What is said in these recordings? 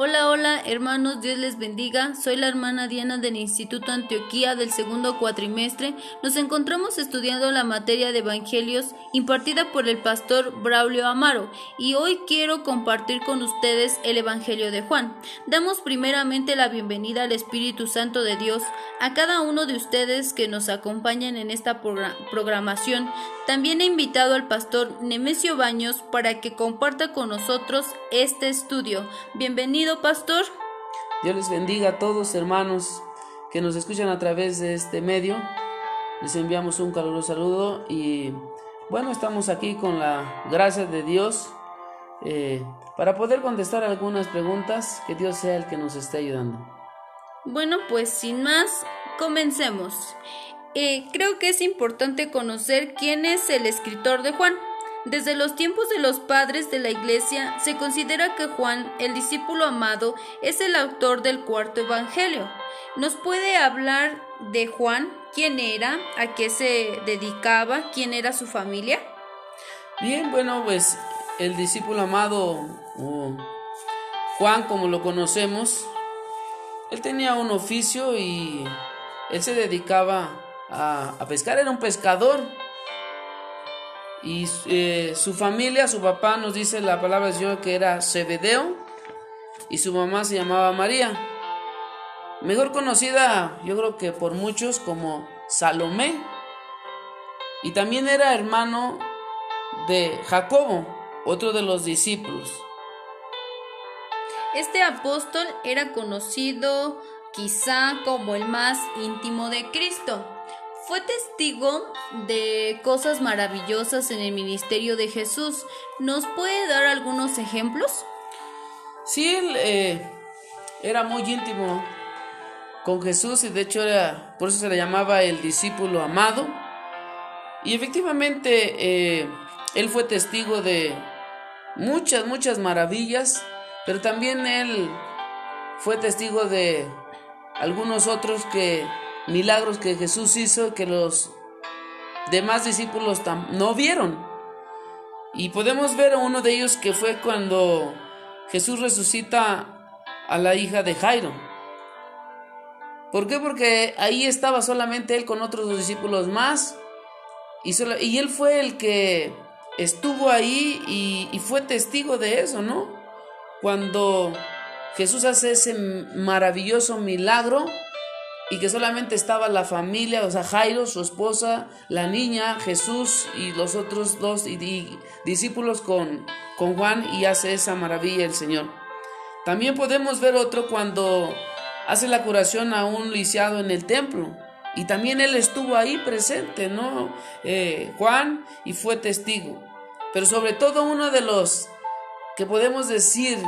Hola, hola, hermanos, Dios les bendiga. Soy la hermana Diana del Instituto Antioquía del segundo cuatrimestre. Nos encontramos estudiando la materia de Evangelios impartida por el pastor Braulio Amaro y hoy quiero compartir con ustedes el Evangelio de Juan. Damos primeramente la bienvenida al Espíritu Santo de Dios a cada uno de ustedes que nos acompañan en esta programación. También he invitado al pastor Nemesio Baños para que comparta con nosotros este estudio. Bienvenido pastor. Dios les bendiga a todos, hermanos, que nos escuchan a través de este medio. Les enviamos un caluroso saludo y bueno, estamos aquí con la gracia de Dios eh, para poder contestar algunas preguntas. Que Dios sea el que nos esté ayudando. Bueno, pues sin más, comencemos. Eh, creo que es importante conocer quién es el escritor de Juan. Desde los tiempos de los padres de la Iglesia se considera que Juan, el discípulo amado, es el autor del cuarto Evangelio. ¿Nos puede hablar de Juan? ¿Quién era? ¿A qué se dedicaba? ¿Quién era su familia? Bien, bueno, pues el discípulo amado Juan, como lo conocemos, él tenía un oficio y él se dedicaba a, a pescar, era un pescador y eh, su familia, su papá nos dice la palabra del Señor que era Zebedeo y su mamá se llamaba María. Mejor conocida, yo creo que por muchos como Salomé. Y también era hermano de Jacobo, otro de los discípulos. Este apóstol era conocido quizá como el más íntimo de Cristo fue testigo de cosas maravillosas en el ministerio de Jesús. ¿Nos puede dar algunos ejemplos? Sí, él eh, era muy íntimo con Jesús y de hecho era, por eso se le llamaba el discípulo amado. Y efectivamente eh, él fue testigo de muchas, muchas maravillas, pero también él fue testigo de algunos otros que milagros que Jesús hizo que los demás discípulos no vieron. Y podemos ver a uno de ellos que fue cuando Jesús resucita a la hija de Jairo. ¿Por qué? Porque ahí estaba solamente él con otros dos discípulos más. Y, y él fue el que estuvo ahí y, y fue testigo de eso, ¿no? Cuando Jesús hace ese maravilloso milagro y que solamente estaba la familia, o sea, Jairo, su esposa, la niña, Jesús y los otros dos discípulos con, con Juan y hace esa maravilla el Señor. También podemos ver otro cuando hace la curación a un lisiado en el templo. Y también él estuvo ahí presente, ¿no? Eh, Juan, y fue testigo. Pero sobre todo uno de los que podemos decir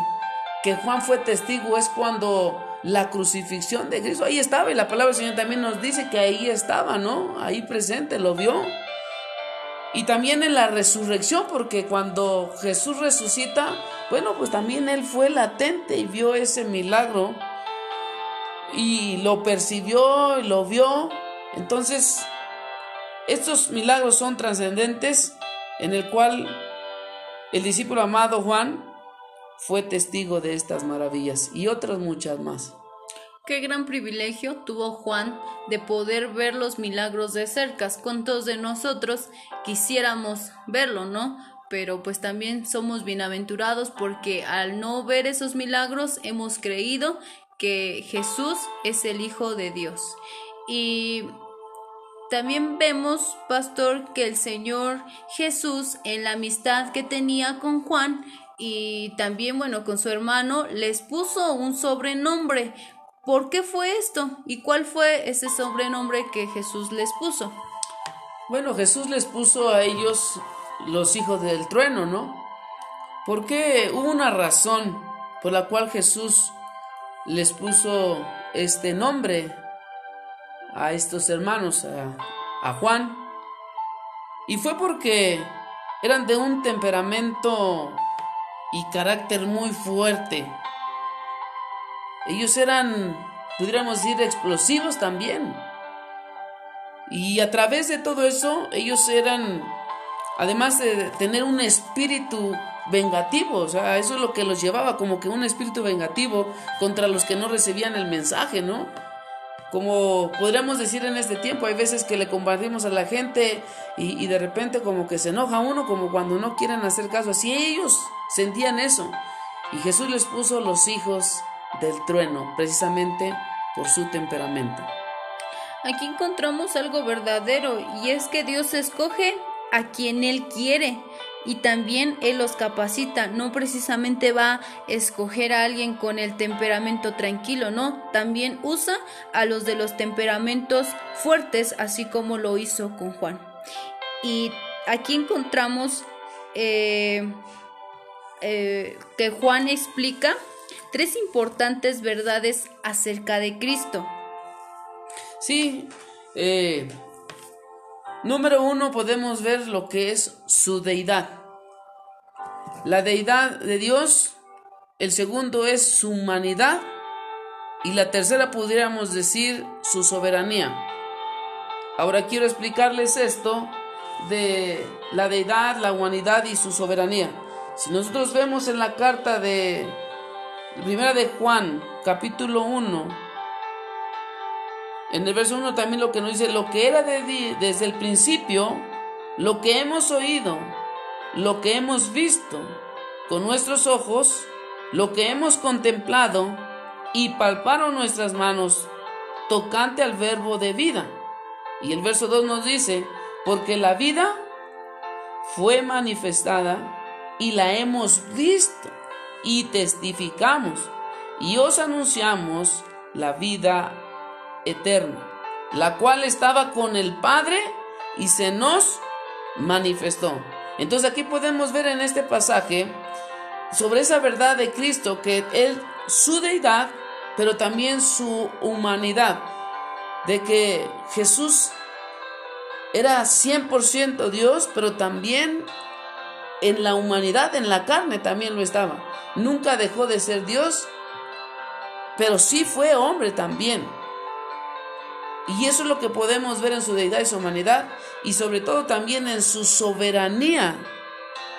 que Juan fue testigo es cuando la crucifixión de Cristo. Ahí estaba y la palabra del Señor también nos dice que ahí estaba, ¿no? Ahí presente, lo vio. Y también en la resurrección, porque cuando Jesús resucita, bueno, pues también Él fue latente y vio ese milagro y lo percibió y lo vio. Entonces, estos milagros son trascendentes en el cual el discípulo amado Juan fue testigo de estas maravillas y otras muchas más. Qué gran privilegio tuvo Juan de poder ver los milagros de cerca. ¿Cuántos de nosotros quisiéramos verlo, no? Pero pues también somos bienaventurados porque al no ver esos milagros hemos creído que Jesús es el Hijo de Dios. Y también vemos, pastor, que el Señor Jesús en la amistad que tenía con Juan y también, bueno, con su hermano, les puso un sobrenombre. ¿Por qué fue esto? ¿Y cuál fue ese sobrenombre que Jesús les puso? Bueno, Jesús les puso a ellos los hijos del trueno, ¿no? Porque hubo una razón por la cual Jesús les puso este nombre a estos hermanos, a, a Juan. Y fue porque eran de un temperamento y carácter muy fuerte. Ellos eran, pudiéramos decir, explosivos también. Y a través de todo eso, ellos eran, además de tener un espíritu vengativo, o sea, eso es lo que los llevaba, como que un espíritu vengativo contra los que no recibían el mensaje, ¿no? Como podríamos decir en este tiempo, hay veces que le compartimos a la gente y, de repente como que se enoja uno, como cuando no quieren hacer caso. Así ellos sentían eso. Y Jesús les puso los hijos del trueno, precisamente por su temperamento. Aquí encontramos algo verdadero y es que Dios escoge a quien Él quiere y también Él los capacita. No precisamente va a escoger a alguien con el temperamento tranquilo, no. También usa a los de los temperamentos fuertes, así como lo hizo con Juan. Y aquí encontramos eh, eh, que Juan explica tres importantes verdades acerca de Cristo. Sí, eh, Número uno podemos ver lo que es su deidad. La deidad de Dios. El segundo es su humanidad. Y la tercera pudiéramos decir su soberanía. Ahora quiero explicarles esto de la deidad, la humanidad y su soberanía. Si nosotros vemos en la carta de Primera de Juan, capítulo 1, en el verso 1 también lo que nos dice, lo que era de, desde el principio, lo que hemos oído, lo que hemos visto con nuestros ojos, lo que hemos contemplado y palparon nuestras manos tocante al verbo de vida. Y el verso 2 nos dice, porque la vida fue manifestada y la hemos visto y testificamos y os anunciamos la vida eterna, la cual estaba con el Padre y se nos manifestó. Entonces aquí podemos ver en este pasaje sobre esa verdad de Cristo, que Él, su deidad, pero también su humanidad, de que Jesús era 100% Dios, pero también en la humanidad, en la carne también lo estaba. Nunca dejó de ser Dios, pero sí fue hombre también. Y eso es lo que podemos ver en su deidad y su humanidad y sobre todo también en su soberanía,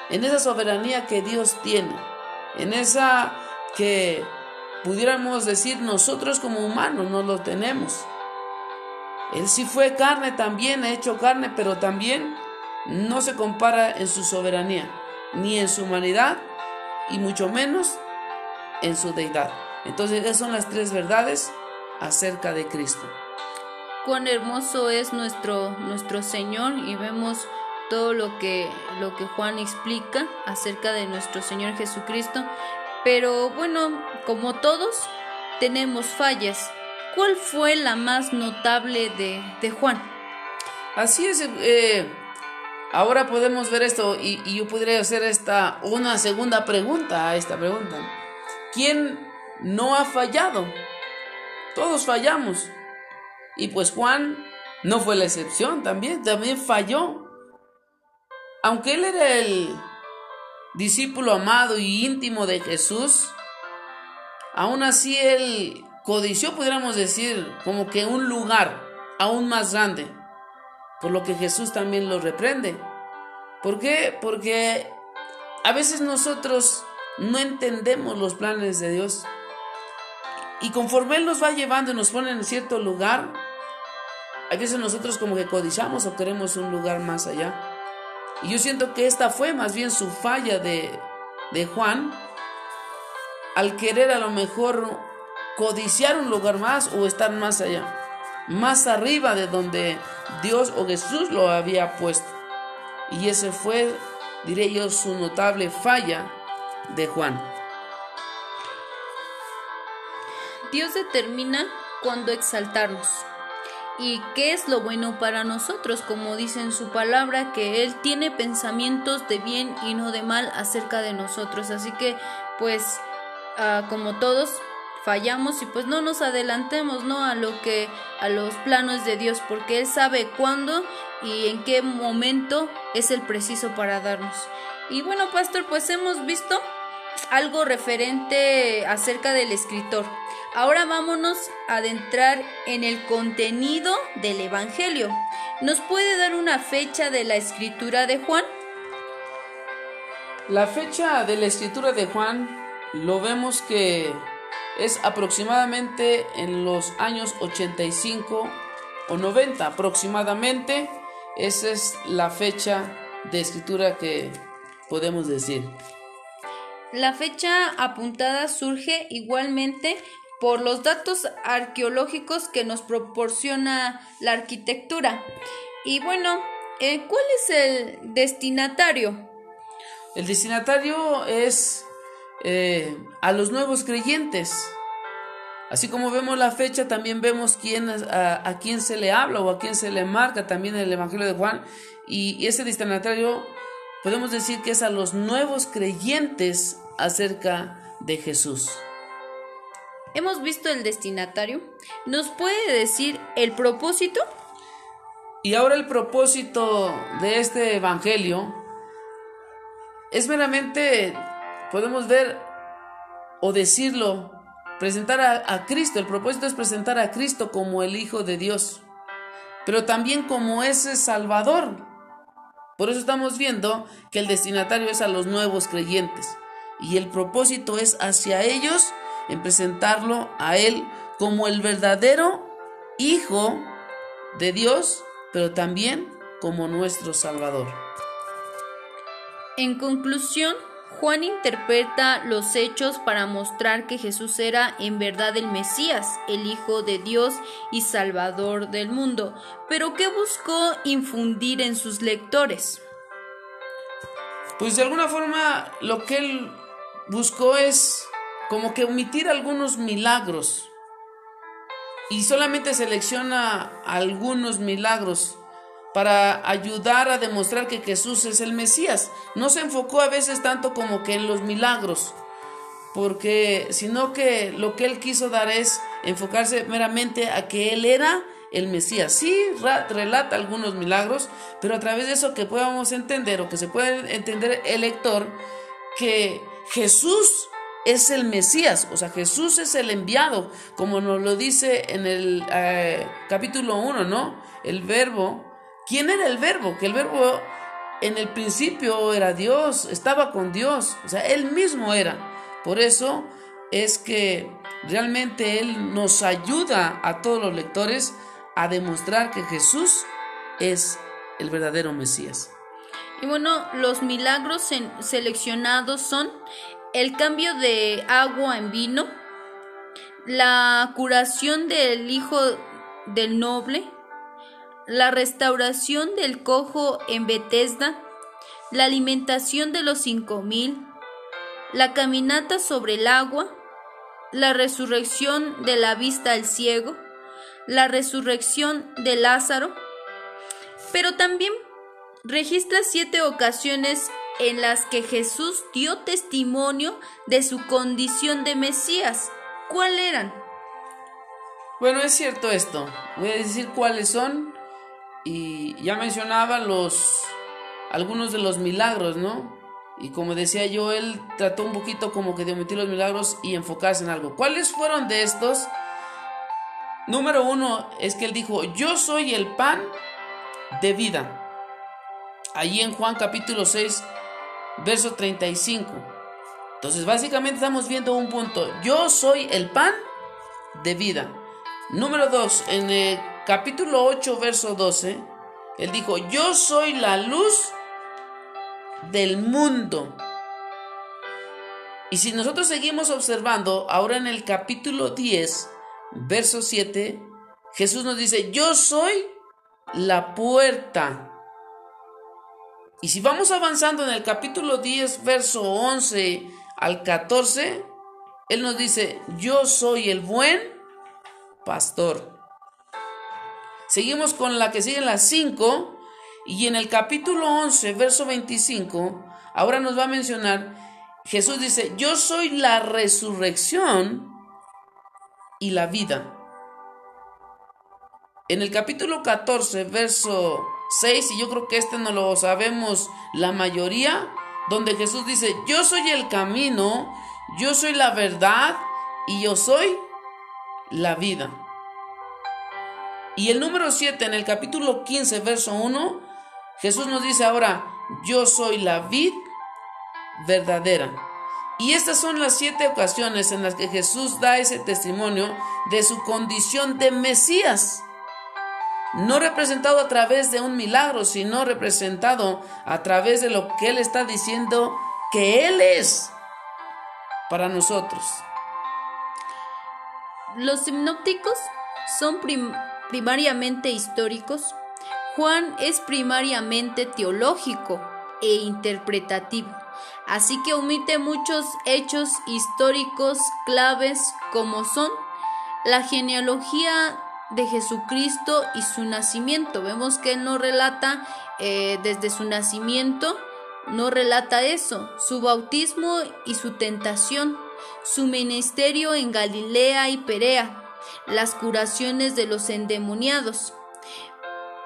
en esa soberanía que Dios tiene, en esa que pudiéramos decir nosotros como humanos no lo tenemos. Él sí fue carne también, ha hecho carne, pero también no se compara en su soberanía, ni en su humanidad, y mucho menos en su deidad. Entonces esas son las tres verdades acerca de Cristo cuán hermoso es nuestro, nuestro Señor y vemos todo lo que, lo que Juan explica acerca de nuestro Señor Jesucristo. Pero bueno, como todos, tenemos fallas. ¿Cuál fue la más notable de, Juan? Así es, eh, ahora podemos ver esto y, y, yo podría hacer esta una segunda pregunta a esta pregunta. ¿Quién no ha fallado? Todos fallamos. Y pues Juan no fue la excepción, también, también falló. Aunque él era el discípulo amado y íntimo de Jesús, aún así él codició, pudiéramos decir, como que un lugar aún más grande, por lo que Jesús también lo reprende. ¿Por qué? Porque a veces nosotros no entendemos los planes de Dios. Y conforme Él nos va llevando y nos pone en cierto lugar, a veces nosotros como que codiciamos o queremos un lugar más allá. Y yo siento que esta fue más bien su falla de, de Juan al querer a lo mejor codiciar un lugar más o estar más allá, más arriba de donde Dios o Jesús lo había puesto. Y ese fue, diré yo, su notable falla de Juan. Dios determina cuándo exaltarnos y qué es lo bueno para nosotros, como dice en su palabra, que Él tiene pensamientos de bien y no de mal acerca de nosotros. Así que, pues, ah, como todos fallamos y pues no nos adelantemos, ¿no? A lo que, a los planos de Dios, porque Él sabe cuándo y en qué momento es el preciso para darnos. Y bueno, pastor, pues hemos visto algo referente acerca del escritor. Ahora vámonos a adentrar en el contenido del Evangelio. ¿Nos puede dar una fecha de la escritura de Juan? La fecha de la escritura de Juan lo vemos que es aproximadamente en los años 85 o 90 aproximadamente. Esa es la fecha de escritura que podemos decir. La fecha apuntada surge igualmente por los datos arqueológicos que nos proporciona la arquitectura. Y bueno, eh, ¿cuál es el destinatario? El destinatario es eh, a los nuevos creyentes. Así como vemos la fecha, también vemos quién, a, quién se le habla o a quién se le marca también el Evangelio de Juan. Y, ese destinatario podemos decir que es a los nuevos creyentes acerca de Jesús. Hemos visto el destinatario. ¿Nos puede decir el propósito? Y ahora el propósito de este Evangelio es meramente, podemos ver o decirlo, presentar a, Cristo. El propósito es presentar a Cristo como el Hijo de Dios, pero también como ese Salvador. Por eso estamos viendo que el destinatario es a los nuevos creyentes y el propósito es hacia ellos en presentarlo a Él como el verdadero Hijo de Dios, pero también como nuestro Salvador. En conclusión, Juan interpreta los hechos para mostrar que Jesús era en verdad el Mesías, el Hijo de Dios y Salvador del mundo, pero ¿qué buscó infundir en sus lectores? Pues de alguna forma lo que él buscó es como que omitir algunos milagros y solamente selecciona algunos milagros para ayudar a demostrar que Jesús es el Mesías. No se enfocó a veces tanto como que en los milagros, porque sino que lo que él quiso dar es enfocarse meramente a que él era el Mesías. Sí, relata algunos milagros, pero a través de eso que podamos entender o que se pueda entender el lector que Jesús es el Mesías, o sea, Jesús es el enviado, como nos lo dice en el eh, capítulo 1, ¿no? El verbo ¿Quién era el verbo? Que el verbo en el principio era Dios, estaba con Dios, o sea, Él mismo era. Por eso es que realmente Él nos ayuda a todos los lectores a demostrar que Jesús es el verdadero Mesías. Y bueno, los milagros seleccionados son el cambio de agua en vino, la curación del hijo del noble, la restauración del cojo en Bethesda, la alimentación de los cinco mil, la caminata sobre el agua, la resurrección de la vista al ciego, la resurrección de Lázaro, pero también registra siete ocasiones en las que Jesús dio testimonio de su condición de Mesías. ¿Cuáles eran? Bueno, es cierto esto. Voy a decir cuáles son y ya mencionaba los algunos de los milagros, ¿no? Y como decía yo, él trató un poquito como que de omitir los milagros y enfocarse en algo. ¿Cuáles fueron de estos? Número uno es que él dijo, yo soy el pan de vida. Allí en Juan capítulo 6, verso 35. Entonces básicamente estamos viendo un punto. Yo soy el pan de vida. Número dos, en el capítulo 8, verso 12, él dijo, yo soy la luz del mundo. Y si nosotros seguimos observando, ahora en el capítulo 10, verso 7, Jesús nos dice, yo soy la puerta. Y si vamos avanzando en el capítulo 10, verso 11 al 14, Él nos dice, yo soy el buen pastor. Seguimos con la que sigue las 5 y en el capítulo 11, verso 25, ahora nos va a mencionar, Jesús dice, yo soy la resurrección y la vida. En el capítulo 14, verso 6, y yo creo que este no lo sabemos la mayoría, donde Jesús dice, yo soy el camino, yo soy la verdad y yo soy la vida. Y el número 7 en el capítulo 15, verso 1, Jesús nos dice ahora, yo soy la vid verdadera. Y estas son las siete ocasiones en las que Jesús da ese testimonio de su condición de Mesías. No representado a través de un milagro, sino representado a través de lo que Él está diciendo que Él es para nosotros. Los sinópticos son primariamente históricos. Juan es primariamente teológico e interpretativo. Así que omite muchos hechos históricos claves como son la genealogía de Jesucristo y su nacimiento. Vemos que él no relata eh, desde su nacimiento, no relata eso, su bautismo y su tentación, su ministerio en Galilea y Perea, las curaciones de los endemoniados,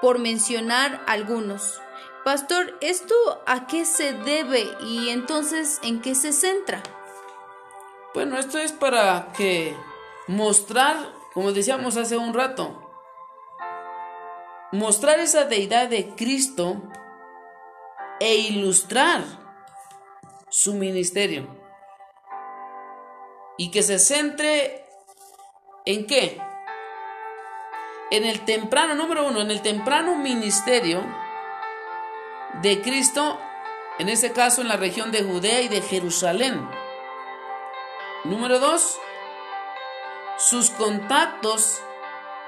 por mencionar algunos. Pastor, ¿esto a qué se debe y entonces en qué se centra? Bueno, esto es para que mostrar, como decíamos hace un rato, mostrar esa deidad de Cristo e ilustrar su ministerio. Y que se centre en qué? En el temprano, número uno, en el temprano ministerio de Cristo, en este caso en la región de Judea y de Jerusalén. Número dos, sus contactos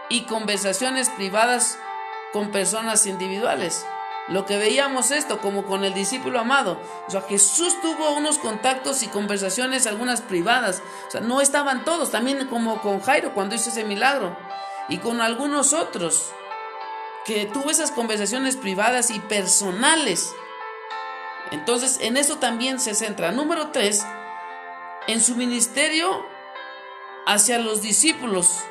y conversaciones privadas con personas individuales. Lo que veíamos esto como con el discípulo amado. O sea, Jesús tuvo unos contactos y conversaciones, algunas privadas. O sea, no estaban todos, también como con Jairo cuando hizo ese milagro. Y con algunos otros que tuvo esas conversaciones privadas y personales. Entonces, en eso también se centra. Número tres, en su ministerio hacia los discípulos.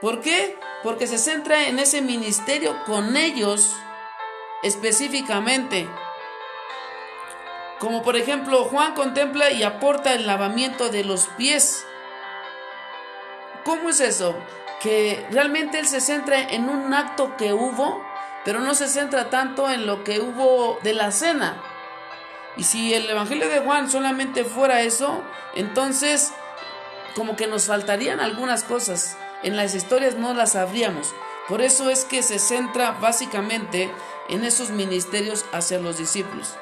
¿Por qué? Porque se centra en ese ministerio con ellos específicamente. Como por ejemplo, Juan contempla y aporta el lavamiento de los pies. ¿Cómo es eso? que realmente él se centra en un acto que hubo, pero no se centra tanto en lo que hubo de la cena. Y si el Evangelio de Juan solamente fuera eso, entonces como que nos faltarían algunas cosas. En las historias no las sabríamos. Por eso es que se centra básicamente en esos ministerios hacia los discípulos.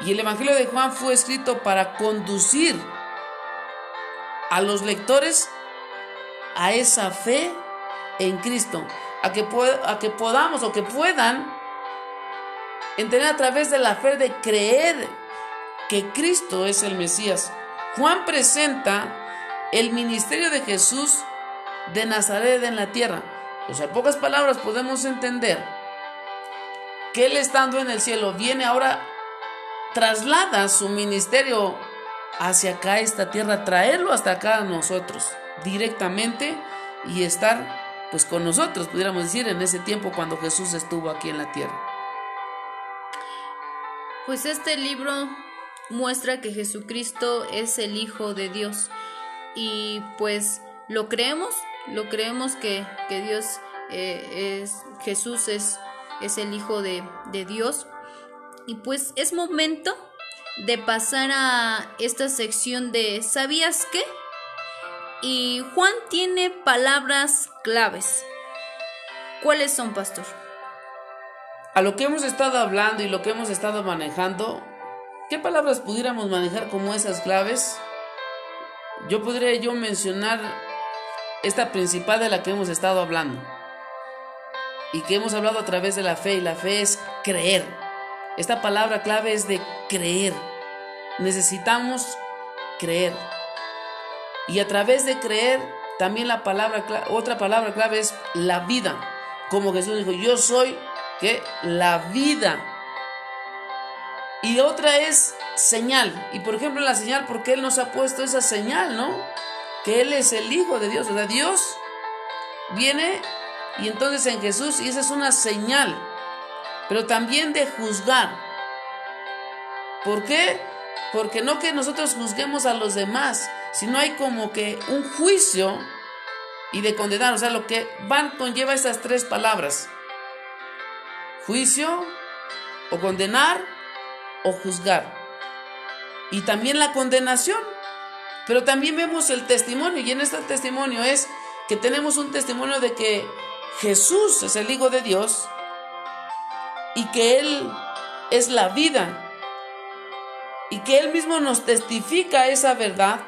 Y el Evangelio de Juan fue escrito para conducir a los lectores a esa fe en Cristo, a que, a que podamos o que puedan entender a través de la fe de creer que Cristo es el Mesías. Juan presenta el ministerio de Jesús de Nazaret en la tierra. O sea, en pocas palabras podemos entender que Él estando en el cielo viene ahora, traslada su ministerio hacia acá, esta tierra, traerlo hasta acá a nosotros directamente y estar pues con nosotros, pudiéramos decir, en ese tiempo cuando Jesús estuvo aquí en la tierra. Pues este libro muestra que Jesucristo es el Hijo de Dios y pues lo creemos, lo creemos que, Dios eh, es, Jesús es, es el Hijo de, de Dios y pues es momento de pasar a esta sección de ¿sabías qué? Y Juan tiene palabras claves. ¿Cuáles son, pastor? A lo que hemos estado hablando y lo que hemos estado manejando, ¿qué palabras pudiéramos manejar como esas claves? Yo podría yo mencionar esta principal de la que hemos estado hablando y que hemos hablado a través de la fe y la fe es creer. Esta palabra clave es de creer. Necesitamos creer. Y a través de creer, también la palabra, otra palabra clave es la vida. Como Jesús dijo, yo soy que la vida. Y otra es señal. Y por ejemplo, la señal, porque Él nos ha puesto esa señal, ¿no? Que Él es el Hijo de Dios. O sea, Dios viene y entonces en Jesús, y esa es una señal. Pero también de juzgar. ¿Por qué? Porque no que nosotros juzguemos a los demás, sino hay como que un juicio y de condenar. O sea, lo que van conlleva estas tres palabras. Juicio o condenar o juzgar. Y también la condenación. Pero también vemos el testimonio y en este testimonio es que tenemos un testimonio de que Jesús es el Hijo de Dios y que Él es la vida y que Él mismo nos testifica esa verdad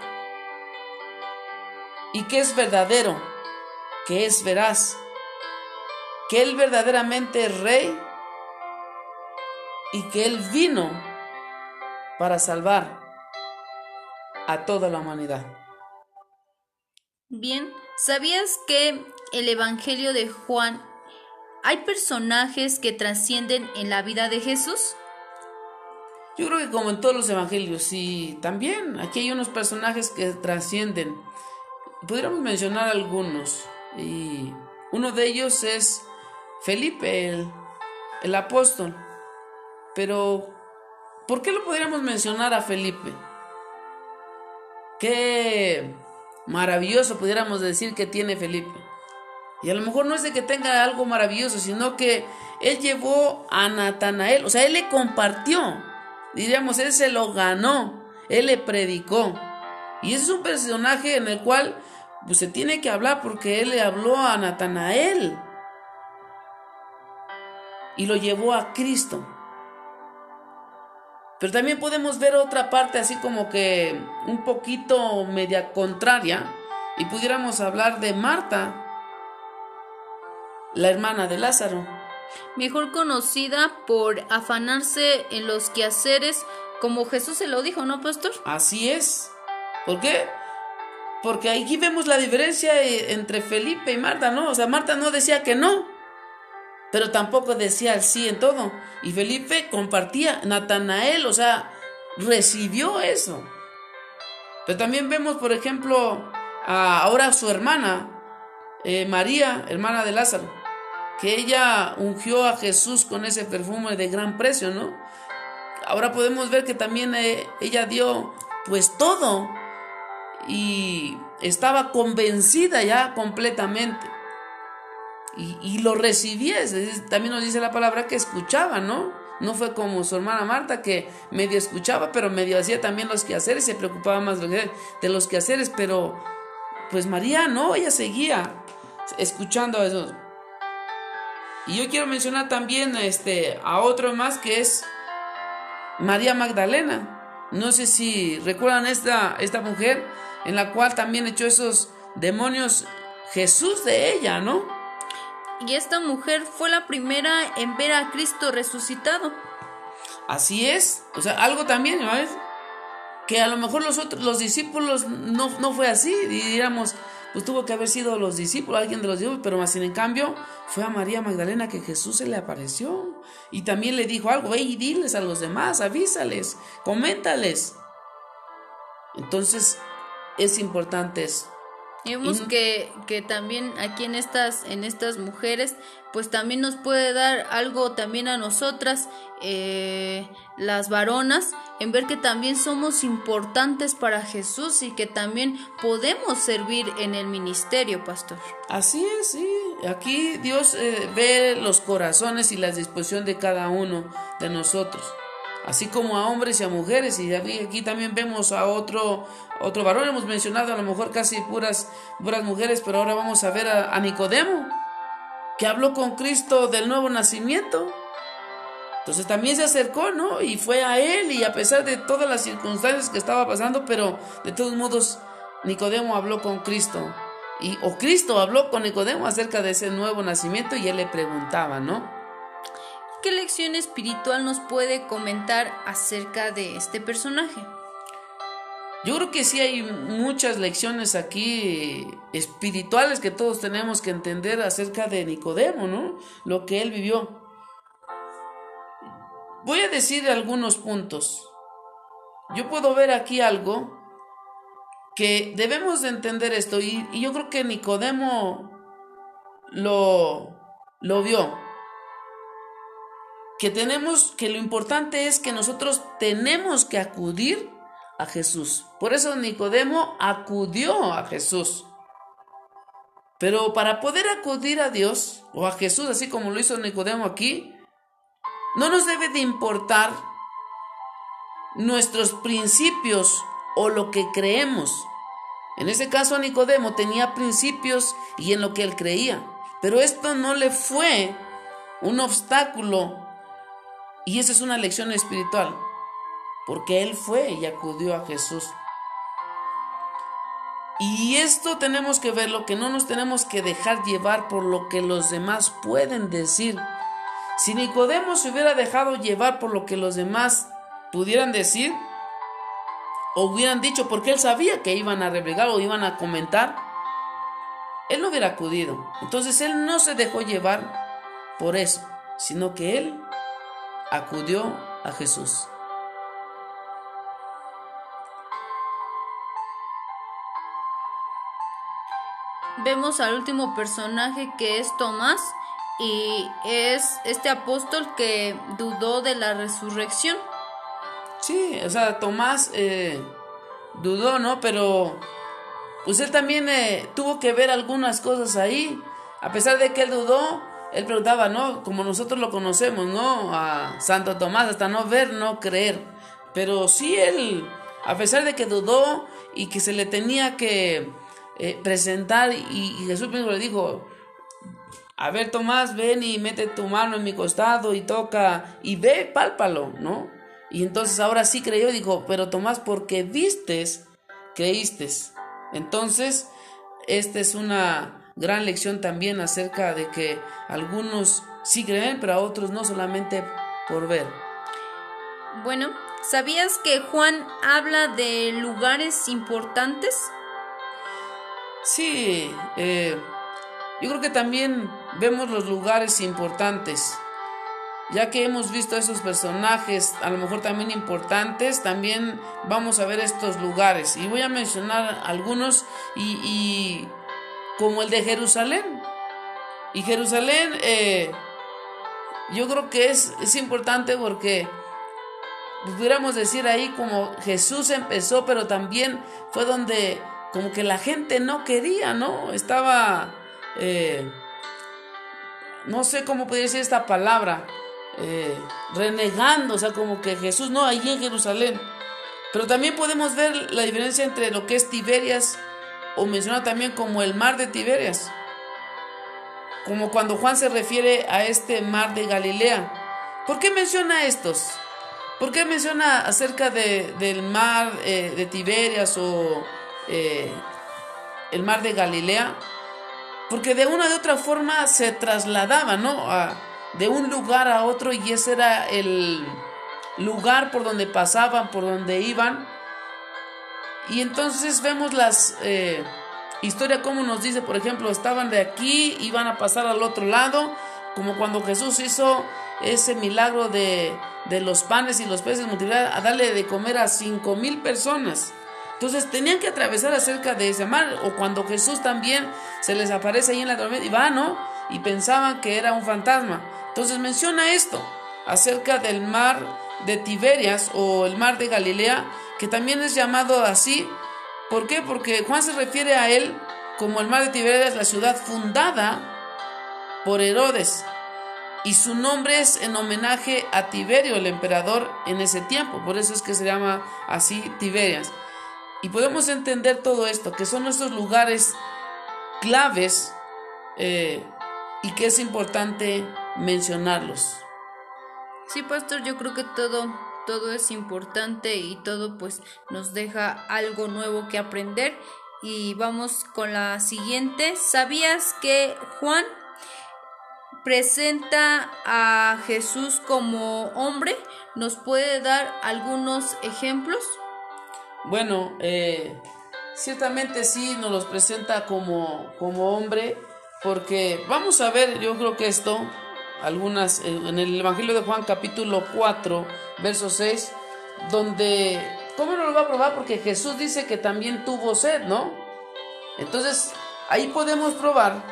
y que es verdadero, que es veraz, que Él verdaderamente es rey y que Él vino para salvar a toda la humanidad. Bien, ¿sabías que el Evangelio de Juan hay personajes que trascienden en la vida de Jesús? Yo creo que como en todos los evangelios, sí, también aquí hay unos personajes que trascienden. Podríamos mencionar algunos. Y uno de ellos es Felipe, el, el apóstol. Pero, ¿por qué lo podríamos mencionar a Felipe? Qué maravilloso pudiéramos decir que tiene Felipe. Y a lo mejor no es de que tenga algo maravilloso, sino que él llevó a Natanael, o sea, él le compartió. Diríamos, él se lo ganó, él le predicó. Y ese es un personaje en el cual pues, se tiene que hablar porque él le habló a Natanael y lo llevó a Cristo. Pero también podemos ver otra parte así como que un poquito media contraria y pudiéramos hablar de Marta, la hermana de Lázaro. Mejor conocida por afanarse en los quehaceres, como Jesús se lo dijo, ¿no, pastor? Así es. ¿Por qué? Porque aquí vemos la diferencia entre Felipe y Marta, ¿no? O sea, Marta no decía que no, pero tampoco decía el sí en todo. Y Felipe compartía, Natanael, o sea, recibió eso. Pero también vemos, por ejemplo, ahora su hermana, eh, María, hermana de Lázaro, que ella ungió a Jesús con ese perfume de gran precio, ¿no? Ahora podemos ver que también eh, ella dio pues todo y estaba convencida ya completamente y, lo recibía. También nos dice la palabra que escuchaba, ¿no? No fue como su hermana Marta que medio escuchaba, pero medio hacía también los quehaceres, se preocupaba más de los quehaceres, pero pues María no, ella seguía escuchando a eso. Y yo quiero mencionar también este, a otro más que es María Magdalena. No sé si recuerdan esta, esta mujer en la cual también echó esos demonios Jesús de ella, ¿no? Y esta mujer fue la primera en ver a Cristo resucitado. Así es. O sea, algo también, ¿no es? Que a lo mejor los otros, los discípulos no, no fue así. Diríamos, pues tuvo que haber sido los discípulos, alguien de los discípulos, pero más sin en cambio fue a María Magdalena que Jesús se le apareció. Y también le dijo algo, y diles a los demás, avísales, coméntales. Entonces, es importante eso. Vemos que, que también aquí en estas, en estas mujeres, pues también nos puede dar algo también a nosotras, eh, las varonas, en ver que también somos importantes para Jesús y que también podemos servir en el ministerio, pastor. Así es, sí. Aquí Dios eh, ve los corazones y la disposición de cada uno de nosotros así como a hombres y a mujeres. Y aquí también vemos a otro, otro varón. Hemos mencionado a lo mejor casi puras, puras mujeres, pero ahora vamos a ver a, Nicodemo, que habló con Cristo del nuevo nacimiento. Entonces también se acercó, ¿no? Y fue a él y a pesar de todas las circunstancias que estaba pasando, pero de todos modos Nicodemo habló con Cristo. Y, o Cristo habló con Nicodemo acerca de ese nuevo nacimiento y él le preguntaba, ¿no? ¿Qué lección espiritual nos puede comentar acerca de este personaje? Yo creo que sí hay muchas lecciones aquí espirituales que todos tenemos que entender acerca de Nicodemo, ¿no? Lo que él vivió. Voy a decir algunos puntos. Yo puedo ver aquí algo que debemos de entender esto y, yo creo que Nicodemo lo, lo vio que tenemos, que lo importante es que nosotros tenemos que acudir a Jesús. Por eso Nicodemo acudió a Jesús. Pero para poder acudir a Dios o a Jesús, así como lo hizo Nicodemo aquí, no nos debe de importar nuestros principios o lo que creemos. En ese caso Nicodemo tenía principios y en lo que él creía, pero esto no le fue un obstáculo y esa es una lección espiritual, porque él fue y acudió a Jesús. Y esto tenemos que ver, lo que no nos tenemos que dejar llevar por lo que los demás pueden decir. Si Nicodemo se hubiera dejado llevar por lo que los demás pudieran decir, o hubieran dicho, porque él sabía que iban a rebregar o iban a comentar, él no hubiera acudido. Entonces él no se dejó llevar por eso, sino que él acudió a Jesús. Vemos al último personaje que es Tomás y es este apóstol que dudó de la resurrección. Sí, o sea, Tomás eh, dudó, ¿no? Pero pues él también eh, tuvo que ver algunas cosas ahí. A pesar de que él dudó, él preguntaba, ¿no? Como nosotros lo conocemos, ¿no? A Santo Tomás, hasta no ver, no creer. Pero sí él, a pesar de que dudó y que se le tenía que eh, presentar, y, Jesús mismo le dijo, a ver Tomás, ven y mete tu mano en mi costado y toca y ve, pálpalo, ¿no? Y entonces ahora sí creyó, dijo, pero Tomás, porque vistes, creíste. Entonces, esta es una gran lección también acerca de que algunos sí creen, pero a otros no solamente por ver. Bueno, ¿sabías que Juan habla de lugares importantes? Sí, eh, yo creo que también vemos los lugares importantes. Ya que hemos visto a esos personajes, a lo mejor también importantes, también vamos a ver estos lugares. Y voy a mencionar algunos y, como el de Jerusalén. Y Jerusalén, eh, yo creo que es, es importante porque pudiéramos decir ahí como Jesús empezó, pero también fue donde como que la gente no quería, ¿no? Estaba, eh, no sé cómo podría decir esta palabra, eh, renegando, o sea, como que Jesús no, allí en Jerusalén. Pero también podemos ver la diferencia entre lo que es Tiberias o menciona también como el mar de Tiberias. Como cuando Juan se refiere a este mar de Galilea. ¿Por qué menciona estos? ¿Por qué menciona acerca de, del mar eh, de Tiberias o eh, el mar de Galilea? Porque de una de otra forma se trasladaba, ¿no? De un lugar a otro y ese era el lugar por donde pasaban, por donde iban. Y entonces vemos las eh, historias como nos dice, por ejemplo, estaban de aquí, iban a pasar al otro lado, como cuando Jesús hizo ese milagro de, de los panes y los peces, a darle de comer a cinco mil personas. Entonces tenían que atravesar acerca de ese mar, o cuando Jesús también se les aparece ahí en la tormenta y va, ¿no? Y pensaban que era un fantasma. Entonces menciona esto acerca del mar de Tiberias o el mar de Galilea, que también es llamado así. ¿Por qué? Porque Juan se refiere a él como el mar de Tiberias, la ciudad fundada por Herodes. Y su nombre es en homenaje a Tiberio, el emperador en ese tiempo. Por eso es que se llama así Tiberias. Y podemos entender todo esto, que son estos lugares claves eh, y que es importante mencionarlos. Sí, pastor, yo creo que todo todo es importante y todo pues nos deja algo nuevo que aprender y vamos con la siguiente. ¿Sabías que Juan presenta a Jesús como hombre? ¿Nos puede dar algunos ejemplos? Bueno, eh, ciertamente sí nos los presenta como, como hombre, porque vamos a ver, yo creo que esto algunas eh, en el Evangelio de Juan capítulo 4, verso 6, donde, ¿cómo no lo va a probar? Porque Jesús dice que también tuvo sed, ¿no? Entonces, ahí podemos probar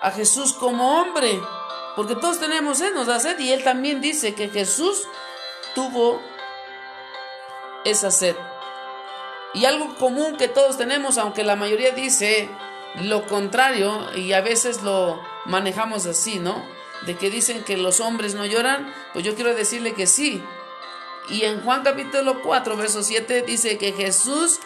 a Jesús como hombre, porque todos tenemos sed, nos da sed, y él también dice que Jesús tuvo esa sed. Y algo común que todos tenemos, aunque la mayoría dice lo contrario, y a veces lo manejamos así, ¿no? De que dicen que los hombres no lloran, pues yo quiero decirle que sí. Y en Juan capítulo 4, verso 7 dice que Jesús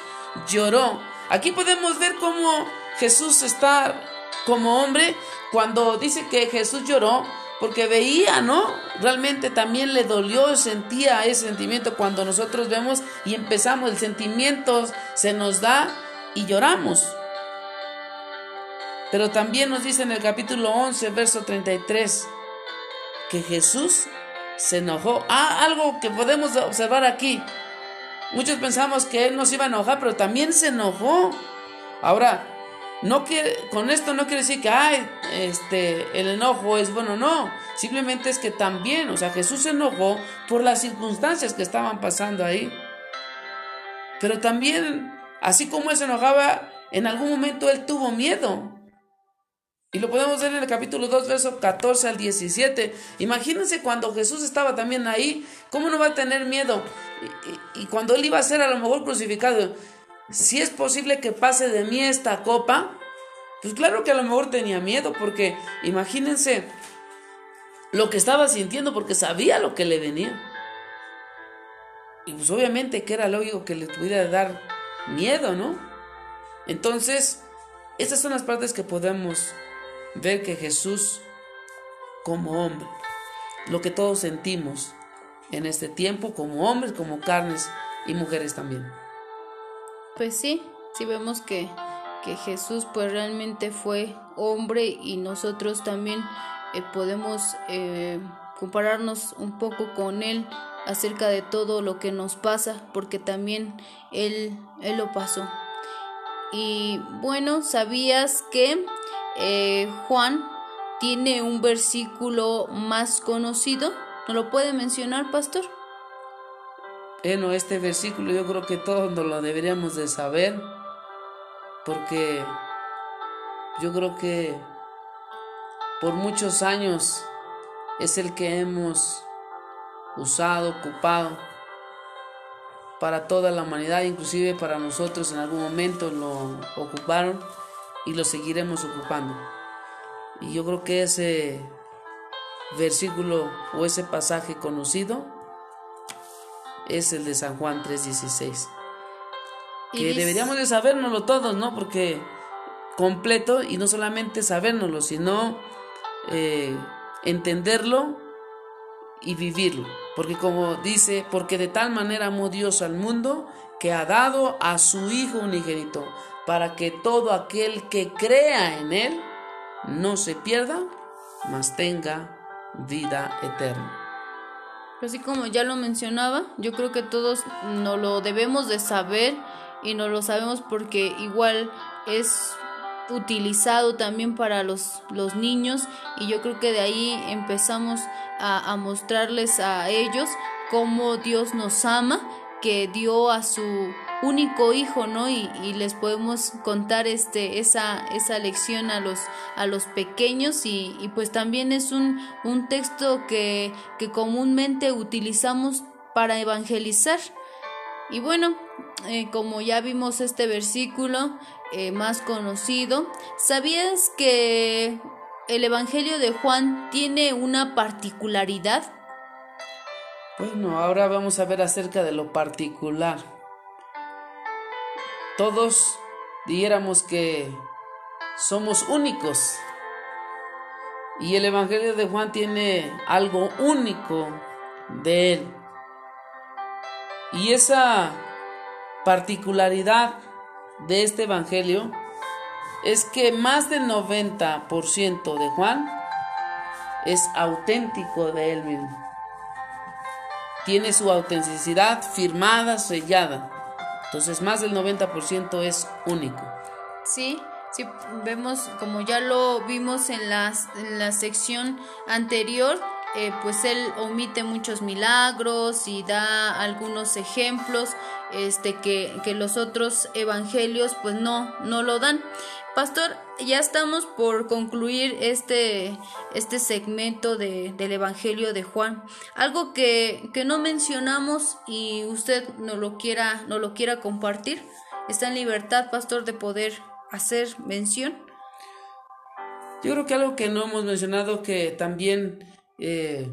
lloró. Aquí podemos ver cómo Jesús está como hombre cuando dice que Jesús lloró porque veía, ¿no? Realmente también le dolió, sentía ese sentimiento cuando nosotros vemos y empezamos, el sentimiento se nos da y lloramos. Pero también nos dice en el capítulo 11, verso 33, que Jesús se enojó. Ah, algo que podemos observar aquí. Muchos pensamos que Él nos iba a enojar, pero también se enojó. Ahora, no quiere, con esto no quiere decir que ay, este, el enojo es bueno, no. Simplemente es que también, o sea, Jesús se enojó por las circunstancias que estaban pasando ahí. Pero también, así como él se enojaba, en algún momento él tuvo miedo. Y lo podemos ver en el capítulo 2, verso 14 al 17. Imagínense cuando Jesús estaba también ahí, ¿cómo no va a tener miedo? Y, cuando él iba a ser a lo mejor crucificado, si es posible que pase de mí esta copa, pues claro que a lo mejor tenía miedo, porque imagínense lo que estaba sintiendo, porque sabía lo que le venía. Y pues obviamente que era lógico que le tuviera de dar miedo, ¿no? Entonces, estas son las partes que podemos ver que Jesús, como hombre, lo que todos sentimos en este tiempo, como hombres, como carnes y mujeres también. Pues sí, sí vemos que, que Jesús pues realmente fue hombre y nosotros también eh, podemos eh, compararnos un poco con él acerca de todo lo que nos pasa porque también él, él lo pasó. Y bueno, ¿sabías que eh, Juan tiene un versículo más conocido? ¿No lo puede mencionar, pastor? Bueno, este versículo yo creo que todos lo deberíamos de saber, porque yo creo que por muchos años es el que hemos usado, ocupado para toda la humanidad, inclusive para nosotros en algún momento lo ocuparon y lo seguiremos ocupando. Y yo creo que ese versículo o ese pasaje conocido es el de San Juan 3:16. Que deberíamos de sabérnoslo todos, ¿no? Porque completo y no solamente sabérnoslo, sino eh, entenderlo y vivirlo. Porque como dice, porque de tal manera amó Dios al mundo que ha dado a su Hijo unigénito, para que todo aquel que crea en Él no se pierda, mas tenga vida eterna. Así como ya lo mencionaba, yo creo que todos no lo debemos de saber y no lo sabemos porque igual es utilizado también para los, los niños y yo creo que de ahí empezamos a, a mostrarles a ellos cómo Dios nos ama, que dio a su único hijo, ¿no? Y, les podemos contar este, esa, esa lección a los, a los pequeños y, pues también es un, un texto que, que comúnmente utilizamos para evangelizar. Y bueno, eh, como ya vimos este versículo eh, más conocido, ¿sabías que el Evangelio de Juan tiene una particularidad? Bueno, ahora vamos a ver acerca de lo particular todos dijéramos que somos únicos. Y el Evangelio de Juan tiene algo único de él. Y esa particularidad de este Evangelio es que más del 90% de Juan es auténtico de él mismo. Tiene su autenticidad firmada, sellada. Entonces más del 90% es único. Sí, sí, vemos como ya lo vimos en, las, en la sección anterior, eh, pues él omite muchos milagros y da algunos ejemplos este, que, que los otros evangelios pues no, no lo dan. Pastor, ya estamos por concluir este, este segmento de, del Evangelio de Juan. Algo que, que, no mencionamos y usted no lo, quiera, no lo quiera compartir. Está en libertad, Pastor, de poder hacer mención. Yo creo que algo que no hemos mencionado que también eh,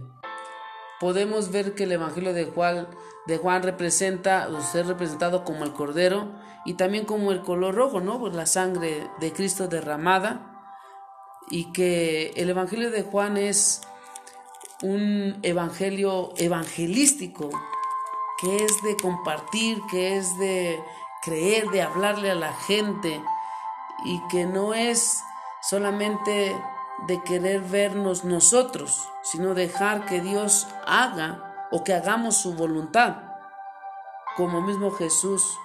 podemos ver que el Evangelio de Juan, de Juan representa, o ser representado como el Cordero y también como el color rojo, ¿no? Por la sangre de Cristo derramada. Y que el Evangelio de Juan es un evangelio evangelístico, que es de compartir, que es de creer, de hablarle a la gente y que no es solamente de querer vernos nosotros, sino dejar que Dios haga o que hagamos su voluntad, como mismo Jesús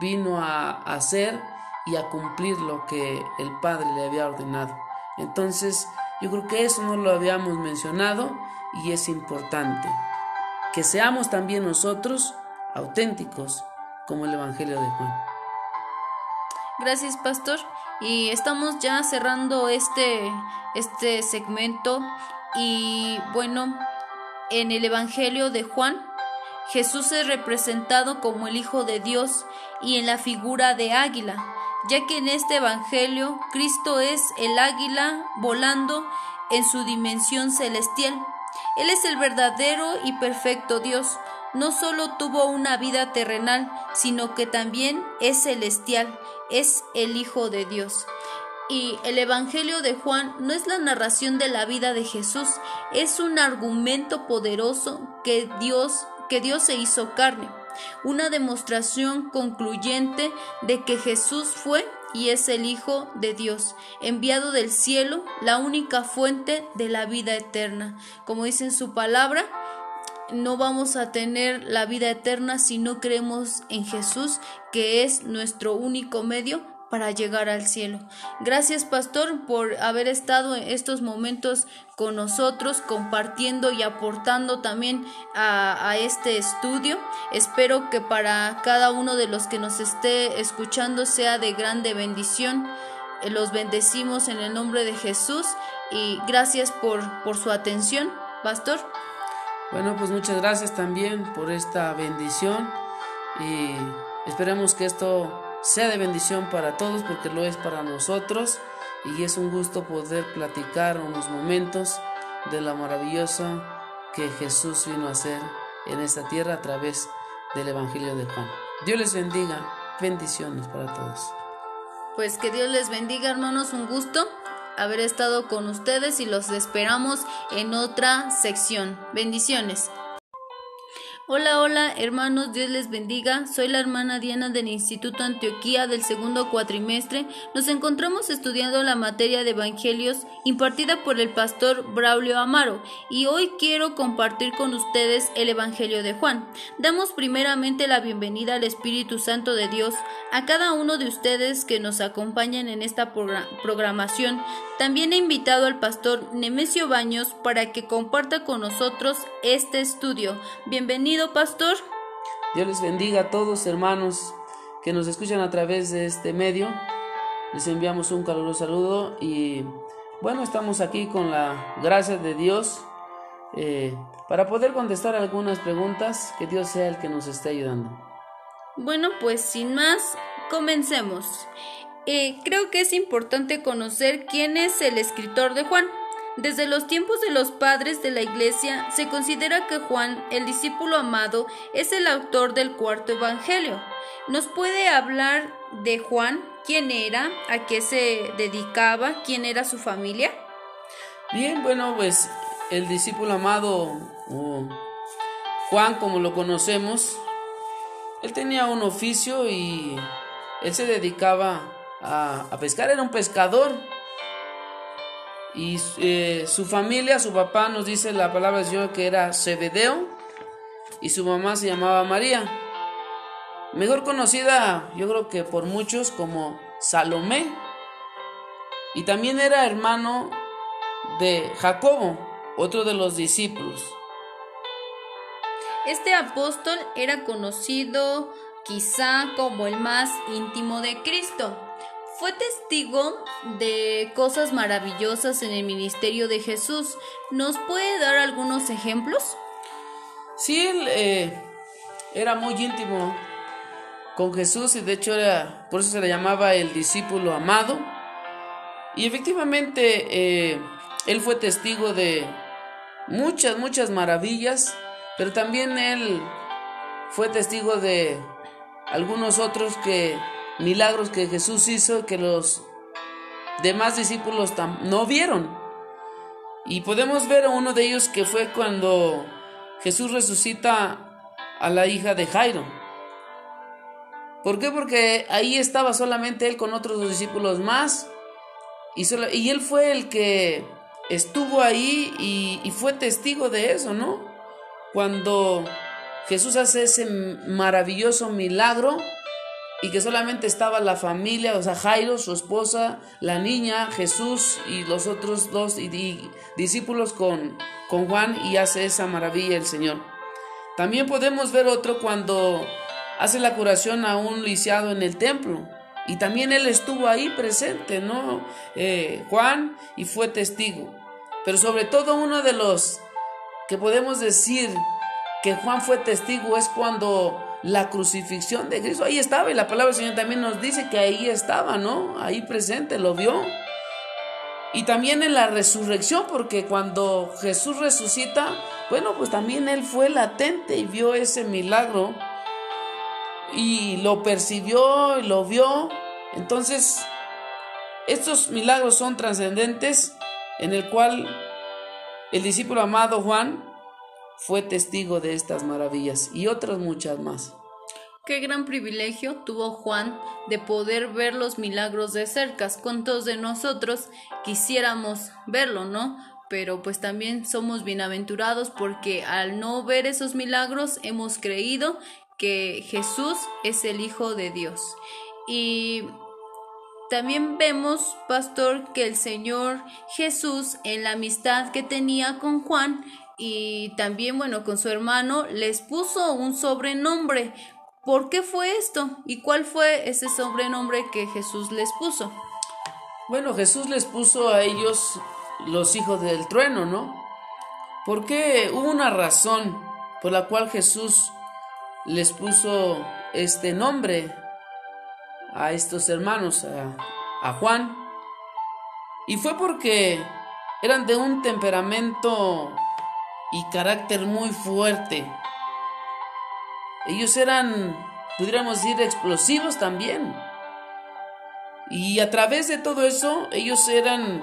vino a hacer y a cumplir lo que el Padre le había ordenado. Entonces, yo creo que eso no lo habíamos mencionado y es importante. Que seamos también nosotros auténticos como el Evangelio de Juan. Gracias, pastor. Y estamos ya cerrando este, este segmento. Y bueno, en el Evangelio de Juan, Jesús es representado como el Hijo de Dios y en la figura de águila, ya que en este Evangelio Cristo es el águila volando en su dimensión celestial. Él es el verdadero y perfecto Dios. No solo tuvo una vida terrenal, sino que también es celestial, es el Hijo de Dios. Y el Evangelio de Juan no es la narración de la vida de Jesús, es un argumento poderoso que Dios, que Dios se hizo carne, una demostración concluyente de que Jesús fue y es el Hijo de Dios, enviado del cielo, la única fuente de la vida eterna. Como dice en su palabra, no vamos a tener la vida eterna si no creemos en Jesús, que es nuestro único medio para llegar al cielo. Gracias, pastor, por haber estado en estos momentos con nosotros, compartiendo y aportando también a, este estudio. Espero que para cada uno de los que nos esté escuchando sea de grande bendición. Eh, los bendecimos en el nombre de Jesús y gracias por, por su atención, pastor. Bueno, pues muchas gracias también por esta bendición y esperemos que esto sea de bendición para todos porque lo es para nosotros y es un gusto poder platicar unos momentos de la maravillosa que Jesús vino a hacer en esta tierra a través del Evangelio de Juan. Dios les bendiga, bendiciones para todos. Pues que Dios les bendiga hermanos, un gusto haber estado con ustedes y los esperamos en otra sección. Bendiciones. Hola, hola, hermanos, Dios les bendiga. Soy la hermana Diana del Instituto Antioquía del segundo cuatrimestre. Nos encontramos estudiando la materia de Evangelios impartida por el pastor Braulio Amaro y hoy quiero compartir con ustedes el Evangelio de Juan. Damos primeramente la bienvenida al Espíritu Santo de Dios a cada uno de ustedes que nos acompañan en esta programación. También he invitado al pastor Nemesio Baños para que comparta con nosotros este estudio. Bienvenido pastor. Dios les bendiga a todos, hermanos, que nos escuchan a través de este medio. Les enviamos un caluroso saludo y bueno, estamos aquí con la gracia de Dios eh, para poder contestar algunas preguntas. Que Dios sea el que nos esté ayudando. Bueno, pues sin más, comencemos. Eh, creo que es importante conocer quién es el escritor de Juan. Desde los tiempos de los padres de la Iglesia se considera que Juan, el discípulo amado, es el autor del cuarto Evangelio. ¿Nos puede hablar de Juan? ¿Quién era? ¿A qué se dedicaba? ¿Quién era su familia? Bien, bueno, pues el discípulo amado Juan, como lo conocemos, él tenía un oficio y él se dedicaba a, pescar, era un pescador y eh, su familia, su papá nos dice la palabra del Señor que era Zebedeo y su mamá se llamaba María. Mejor conocida, yo creo que por muchos como Salomé. Y también era hermano de Jacobo, otro de los discípulos. Este apóstol era conocido quizá como el más íntimo de Cristo. Fue testigo de cosas maravillosas en el ministerio de Jesús. ¿Nos puede dar algunos ejemplos? Sí, él eh, era muy íntimo con Jesús y de hecho era, por eso se le llamaba el discípulo amado. Y efectivamente eh, él fue testigo de, muchas, muchas maravillas, pero también él fue testigo de algunos otros que milagros que Jesús hizo que los demás discípulos no vieron. Y podemos ver uno de ellos que fue cuando Jesús resucita a la hija de Jairo. ¿Por qué? Porque ahí estaba solamente él con otros dos discípulos más. Y, y él fue el que estuvo ahí y, y fue testigo de eso, ¿no? Cuando Jesús hace ese maravilloso milagro y que solamente estaba la familia, o sea, Jairo, su esposa, la niña, Jesús y los otros dos discípulos con, con Juan y hace esa maravilla el Señor. También podemos ver otro cuando hace la curación a un lisiado en el templo. Y también él estuvo ahí presente, ¿no? Eh, Juan, y fue testigo. Pero sobre todo uno de los que podemos decir que Juan fue testigo es cuando la crucifixión de Cristo, ahí estaba, y la palabra del Señor también nos dice que ahí estaba, ¿no? Ahí presente, lo vio. Y también en la resurrección, porque cuando Jesús resucita, bueno, pues también Él fue latente y vio ese milagro y lo percibió y lo vio. Entonces, estos milagros son trascendentes en el cual el discípulo amado Juan fue testigo de estas maravillas y otras muchas más. Qué gran privilegio tuvo Juan de poder ver los milagros de cerca. todos de nosotros quisiéramos verlo, ¿no? Pero pues también somos bienaventurados porque al no ver esos milagros hemos creído que Jesús es el Hijo de Dios. Y también vemos, pastor, que el Señor Jesús en la amistad que tenía con Juan y también, bueno, con su hermano, les puso un sobrenombre. ¿Por qué fue esto? ¿Y cuál fue ese sobrenombre que Jesús les puso? Bueno, Jesús les puso a ellos los hijos del trueno, ¿no? Porque hubo una razón por la cual Jesús les puso este nombre a estos hermanos, a, a Juan. Y fue porque eran de un temperamento y carácter muy fuerte. Ellos eran, pudiéramos decir, explosivos también. Y a través de todo eso, ellos eran,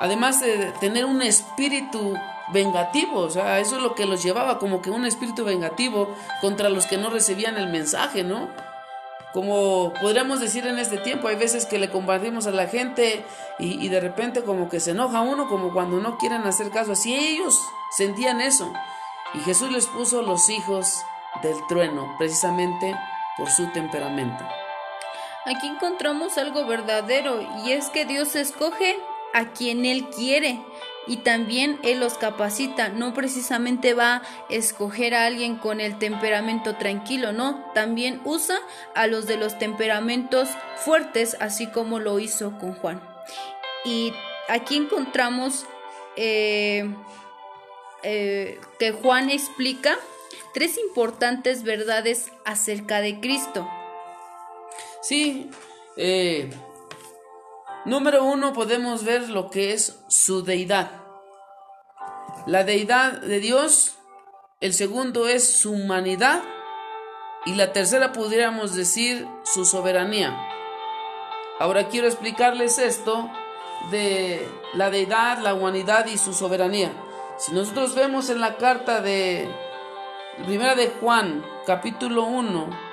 además de tener un espíritu vengativo, o sea, eso es lo que los llevaba, como que un espíritu vengativo contra los que no recibían el mensaje, ¿no? Como podríamos decir en este tiempo, hay veces que le compartimos a la gente y, de repente como que se enoja uno, como cuando no quieren hacer caso. Así ellos sentían eso. Y Jesús les puso los hijos del trueno, precisamente por su temperamento. Aquí encontramos algo verdadero y es que Dios escoge a quien Él quiere y también Él los capacita. No precisamente va a escoger a alguien con el temperamento tranquilo, no. También usa a los de los temperamentos fuertes, así como lo hizo con Juan. Y aquí encontramos eh, eh, que Juan explica tres importantes verdades acerca de Cristo. Sí, eh, Número uno podemos ver lo que es su deidad. La deidad de Dios. El segundo es su humanidad. Y la tercera pudiéramos decir su soberanía. Ahora quiero explicarles esto de la deidad, la humanidad y su soberanía. Si nosotros vemos en la carta de Primera de Juan, capítulo 1,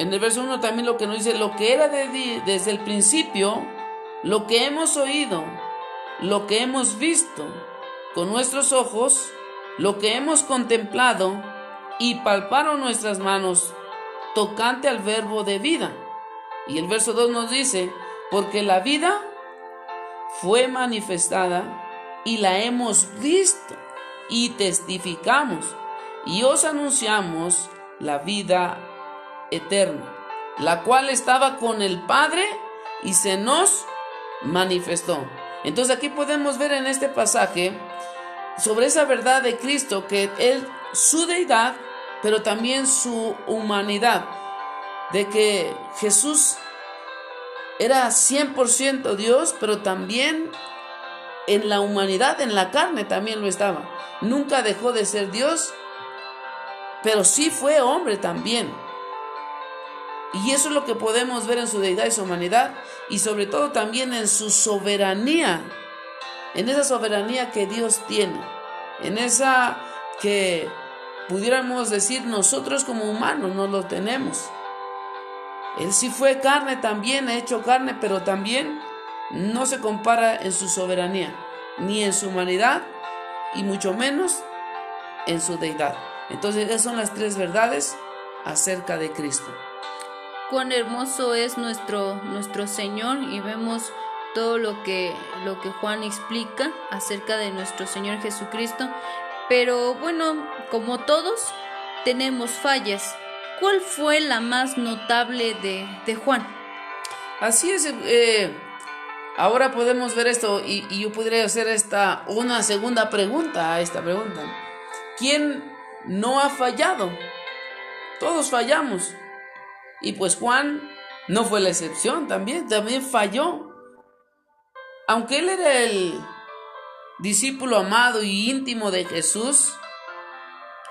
en el verso 1 también lo que nos dice, lo que era de, desde el principio, lo que hemos oído, lo que hemos visto con nuestros ojos, lo que hemos contemplado y palparon nuestras manos tocante al verbo de vida. Y el verso 2 nos dice, porque la vida fue manifestada y la hemos visto y testificamos y os anunciamos la vida eterna, la cual estaba con el Padre y se nos manifestó. Entonces aquí podemos ver en este pasaje sobre esa verdad de Cristo que Él, su deidad, pero también su humanidad, de que Jesús era 100% Dios, pero también en la humanidad, en la carne también lo estaba. Nunca dejó de ser Dios, pero sí fue hombre también. Y eso es lo que podemos ver en su deidad y su humanidad, y sobre todo también en su soberanía, en esa soberanía que Dios tiene, en esa que pudiéramos decir nosotros como humanos no lo tenemos. Él sí fue carne también, ha hecho carne, pero también no se compara en su soberanía, ni en su humanidad, y mucho menos en su deidad. Entonces esas son las tres verdades acerca de Cristo. Cuán hermoso es nuestro, nuestro Señor y vemos todo lo que, lo que Juan explica acerca de nuestro Señor Jesucristo. Pero bueno, como todos, tenemos fallas. ¿Cuál fue la más notable de, de Juan? Así es, eh, ahora podemos ver esto y, y, yo podría hacer esta una segunda pregunta a esta pregunta. ¿Quién no ha fallado? Todos fallamos. Y pues Juan no fue la excepción, también, también falló. Aunque él era el discípulo amado y íntimo de Jesús,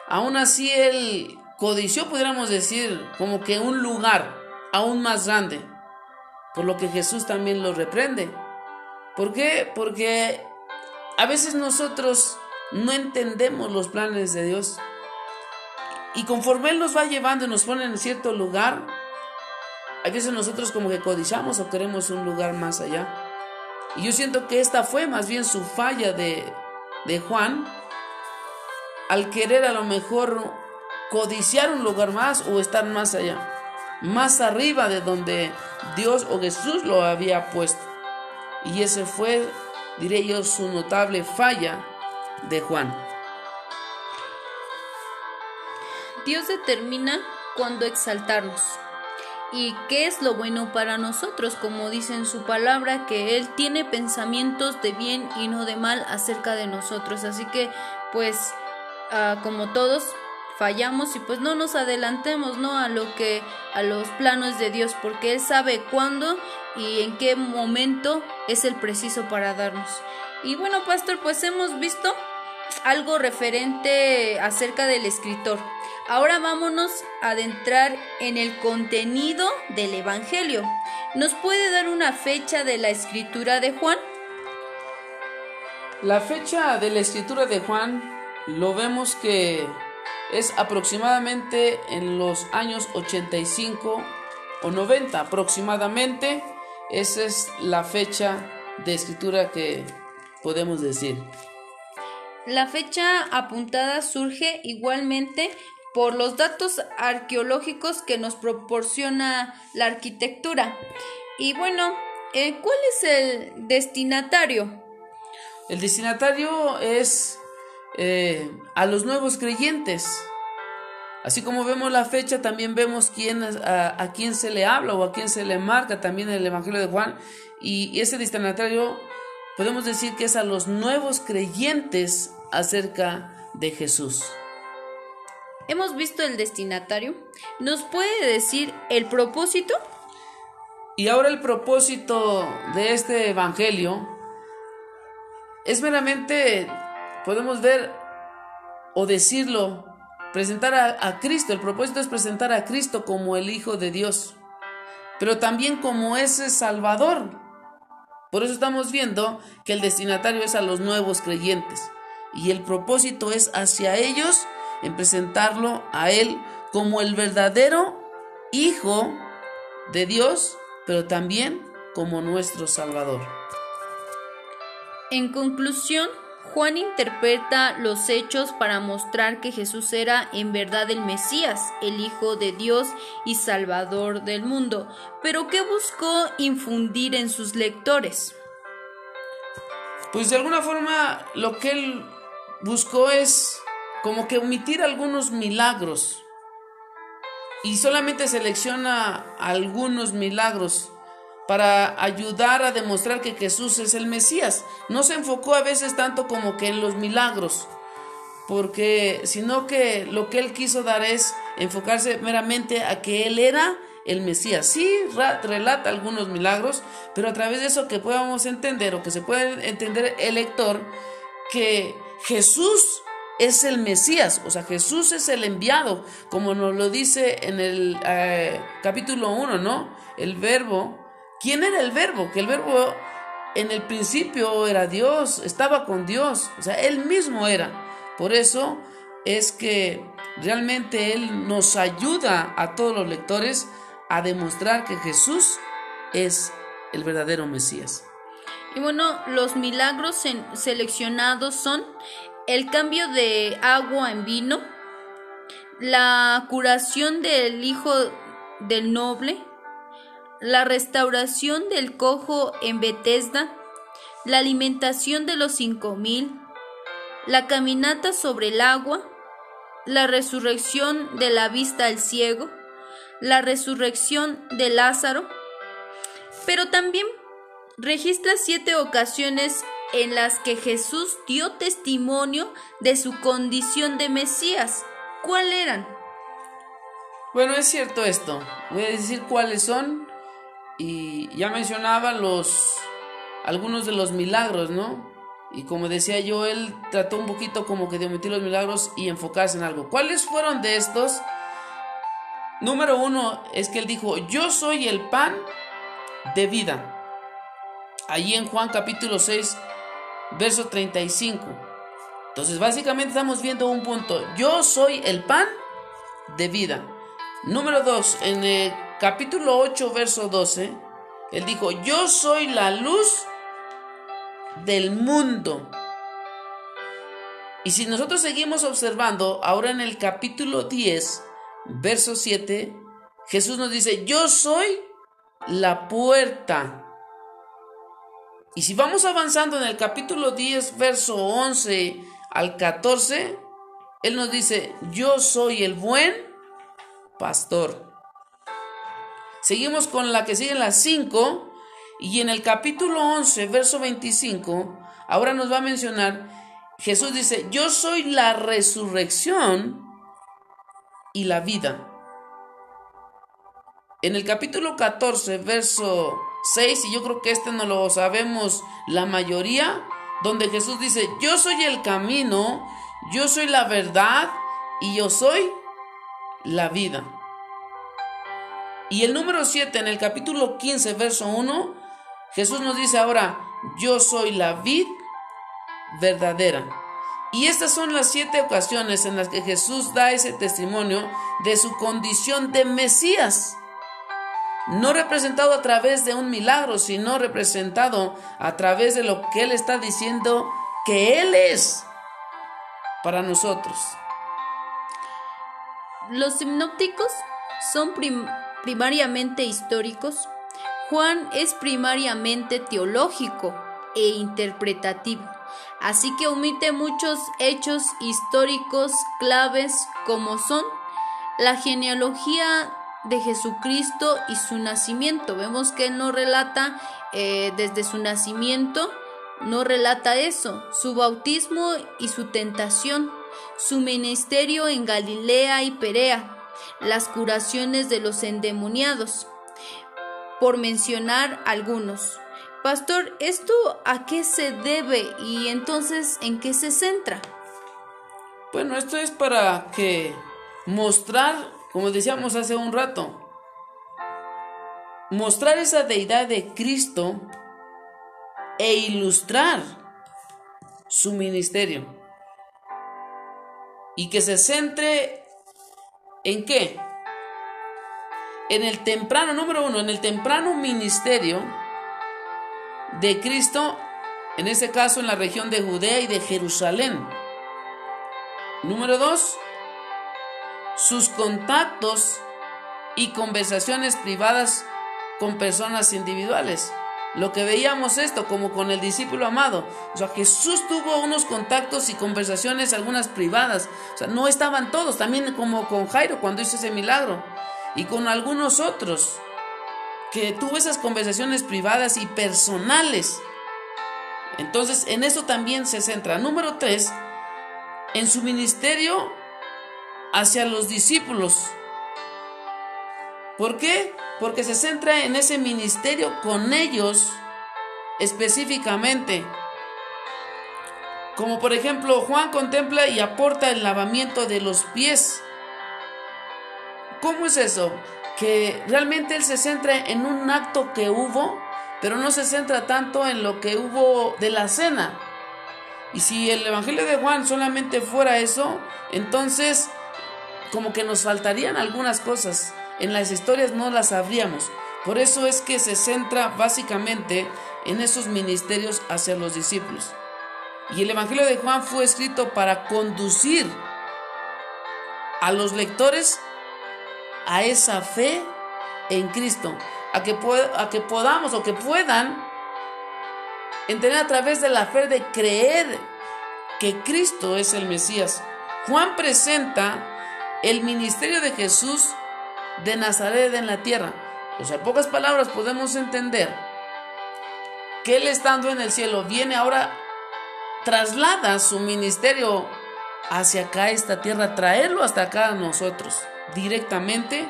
aún así él codició, pudiéramos decir, como que un lugar aún más grande, por lo que Jesús también lo reprende. ¿Por qué? Porque a veces nosotros no entendemos los planes de Dios. Y conforme Él nos va llevando y nos pone en cierto lugar, a veces nosotros como que codiciamos o queremos un lugar más allá. Y yo siento que esta fue más bien su falla de, de Juan al querer a lo mejor codiciar un lugar más o estar más allá, más arriba de donde Dios o Jesús lo había puesto. Y ese fue, diré yo, su notable falla de Juan. Dios determina cuándo exaltarnos y qué es lo bueno para nosotros, como dice en su palabra, que Él tiene pensamientos de bien y no de mal acerca de nosotros. Así que, pues, uh, como todos fallamos y pues no nos adelantemos, ¿no? A lo que, a los planos de Dios, porque Él sabe cuándo y en qué momento es el preciso para darnos. Y bueno, pastor, pues hemos visto algo referente acerca del escritor. Ahora vámonos a adentrar en el contenido del Evangelio. ¿Nos puede dar una fecha de la escritura de Juan? La fecha de la escritura de Juan lo vemos que es aproximadamente en los años 85 o 90 aproximadamente. Esa es la fecha de escritura que podemos decir. La fecha apuntada surge igualmente por los datos arqueológicos que nos proporciona la arquitectura. Y bueno, eh, ¿cuál es el destinatario? El destinatario es eh, a los nuevos creyentes. Así como vemos la fecha, también vemos quién, a, quién se le habla o a quién se le marca también el Evangelio de Juan. Y ese destinatario podemos decir que es a los nuevos creyentes acerca de Jesús. Hemos visto el destinatario. ¿Nos puede decir el propósito? Y ahora el propósito de este Evangelio es meramente, podemos ver o decirlo, presentar a, a, Cristo. El propósito es presentar a Cristo como el Hijo de Dios, pero también como ese Salvador. Por eso estamos viendo que el destinatario es a los nuevos creyentes y el propósito es hacia ellos en presentarlo a Él como el verdadero Hijo de Dios, pero también como nuestro Salvador. En conclusión, Juan interpreta los hechos para mostrar que Jesús era en verdad el Mesías, el Hijo de Dios y Salvador del mundo. Pero ¿qué buscó infundir en sus lectores? Pues de alguna forma lo que él buscó es como que omitir algunos milagros y solamente selecciona algunos milagros para ayudar a demostrar que Jesús es el Mesías. No se enfocó a veces tanto como que en los milagros, porque sino que lo que él quiso dar es enfocarse meramente a que él era el Mesías. Sí relata algunos milagros, pero a través de eso que podamos entender o que se puede entender el lector que Jesús es el Mesías, o sea, Jesús es el enviado, como nos lo dice en el eh, capítulo 1, ¿no? El verbo. ¿Quién era el verbo? Que el verbo en el principio era Dios, estaba con Dios, o sea, Él mismo era. Por eso es que realmente Él nos ayuda a todos los lectores a demostrar que Jesús es el verdadero Mesías. Y bueno, los milagros seleccionados son el cambio de agua en vino, la curación del hijo del noble, la restauración del cojo en Bethesda, la alimentación de los cinco mil, la caminata sobre el agua, la resurrección de la vista al ciego, la resurrección de Lázaro, pero también registra siete ocasiones en las que Jesús dio testimonio de su condición de Mesías. ¿Cuáles eran? Bueno, es cierto esto. Voy a decir cuáles son y ya mencionaba los algunos de los milagros, ¿no? Y como decía yo, él trató un poquito como que de omitir los milagros y enfocarse en algo. ¿Cuáles fueron de estos? Número uno es que él dijo, yo soy el pan de vida. Allí en Juan capítulo 6, verso 35. Entonces básicamente estamos viendo un punto. Yo soy el pan de vida. Número dos, en el capítulo 8, verso 12, él dijo, yo soy la luz del mundo. Y si nosotros seguimos observando, ahora en el capítulo 10, verso 7, Jesús nos dice, yo soy la puerta. Y si vamos avanzando en el capítulo 10, verso 11 al 14, Él nos dice, yo soy el buen pastor. Seguimos con la que sigue en las 5 y en el capítulo 11, verso 25, ahora nos va a mencionar, Jesús dice, yo soy la resurrección y la vida. En el capítulo 14, verso 6, y yo creo que este no lo sabemos la mayoría, donde Jesús dice, yo soy el camino, yo soy la verdad y yo soy la vida. Y el número 7 en el capítulo 15, verso 1, Jesús nos dice ahora, yo soy la vid verdadera. Y estas son las siete ocasiones en las que Jesús da ese testimonio de su condición de Mesías. No representado a través de un milagro, sino representado a través de lo que Él está diciendo que Él es para nosotros. Los sinópticos son primariamente históricos, Juan es primariamente teológico e interpretativo, así que omite muchos hechos históricos claves como son la genealogía de Jesucristo y su nacimiento. Vemos que no relata eh, desde su nacimiento, no relata eso, su bautismo y su tentación, su ministerio en Galilea y Perea, las curaciones de los endemoniados, por mencionar algunos. Pastor, ¿esto a qué se debe y entonces en qué se centra? Bueno, esto es para que mostrar, como decíamos hace un rato, mostrar esa deidad de Cristo e ilustrar su ministerio. Y que se centre ¿En qué? En el temprano, número uno, en el temprano ministerio de Cristo, en este caso en la región de Judea y de Jerusalén. Número dos, sus contactos y conversaciones privadas con personas individuales. Lo que veíamos esto, como con el discípulo amado. O sea, Jesús tuvo unos contactos y conversaciones, algunas privadas. O sea, no estaban todos, también como con Jairo cuando hizo ese milagro. Y con algunos otros, que tuvo esas conversaciones privadas y personales. Entonces, en eso también se centra. Número tres, en su ministerio hacia los discípulos. ¿Por qué? Porque se centra en ese ministerio con ellos específicamente. Como por ejemplo, Juan contempla y aporta el lavamiento de los pies. ¿Cómo es eso? Que realmente él se centra en un acto que hubo, pero no se centra tanto en lo que hubo de la cena. Y si el Evangelio de Juan solamente fuera eso, entonces como que nos faltarían algunas cosas. En las historias no las sabríamos. Por eso es que se centra básicamente en esos ministerios hacia los discípulos. Y el Evangelio de Juan fue escrito para conducir a los lectores a esa fe en Cristo, a que, a que podamos o que puedan entender a través de la fe de creer que Cristo es el Mesías. Juan presenta el ministerio de Jesús de Nazaret en la tierra. O sea, en pocas palabras podemos entender que Él estando en el cielo viene ahora, traslada su ministerio hacia acá, esta tierra, traerlo hasta acá a nosotros directamente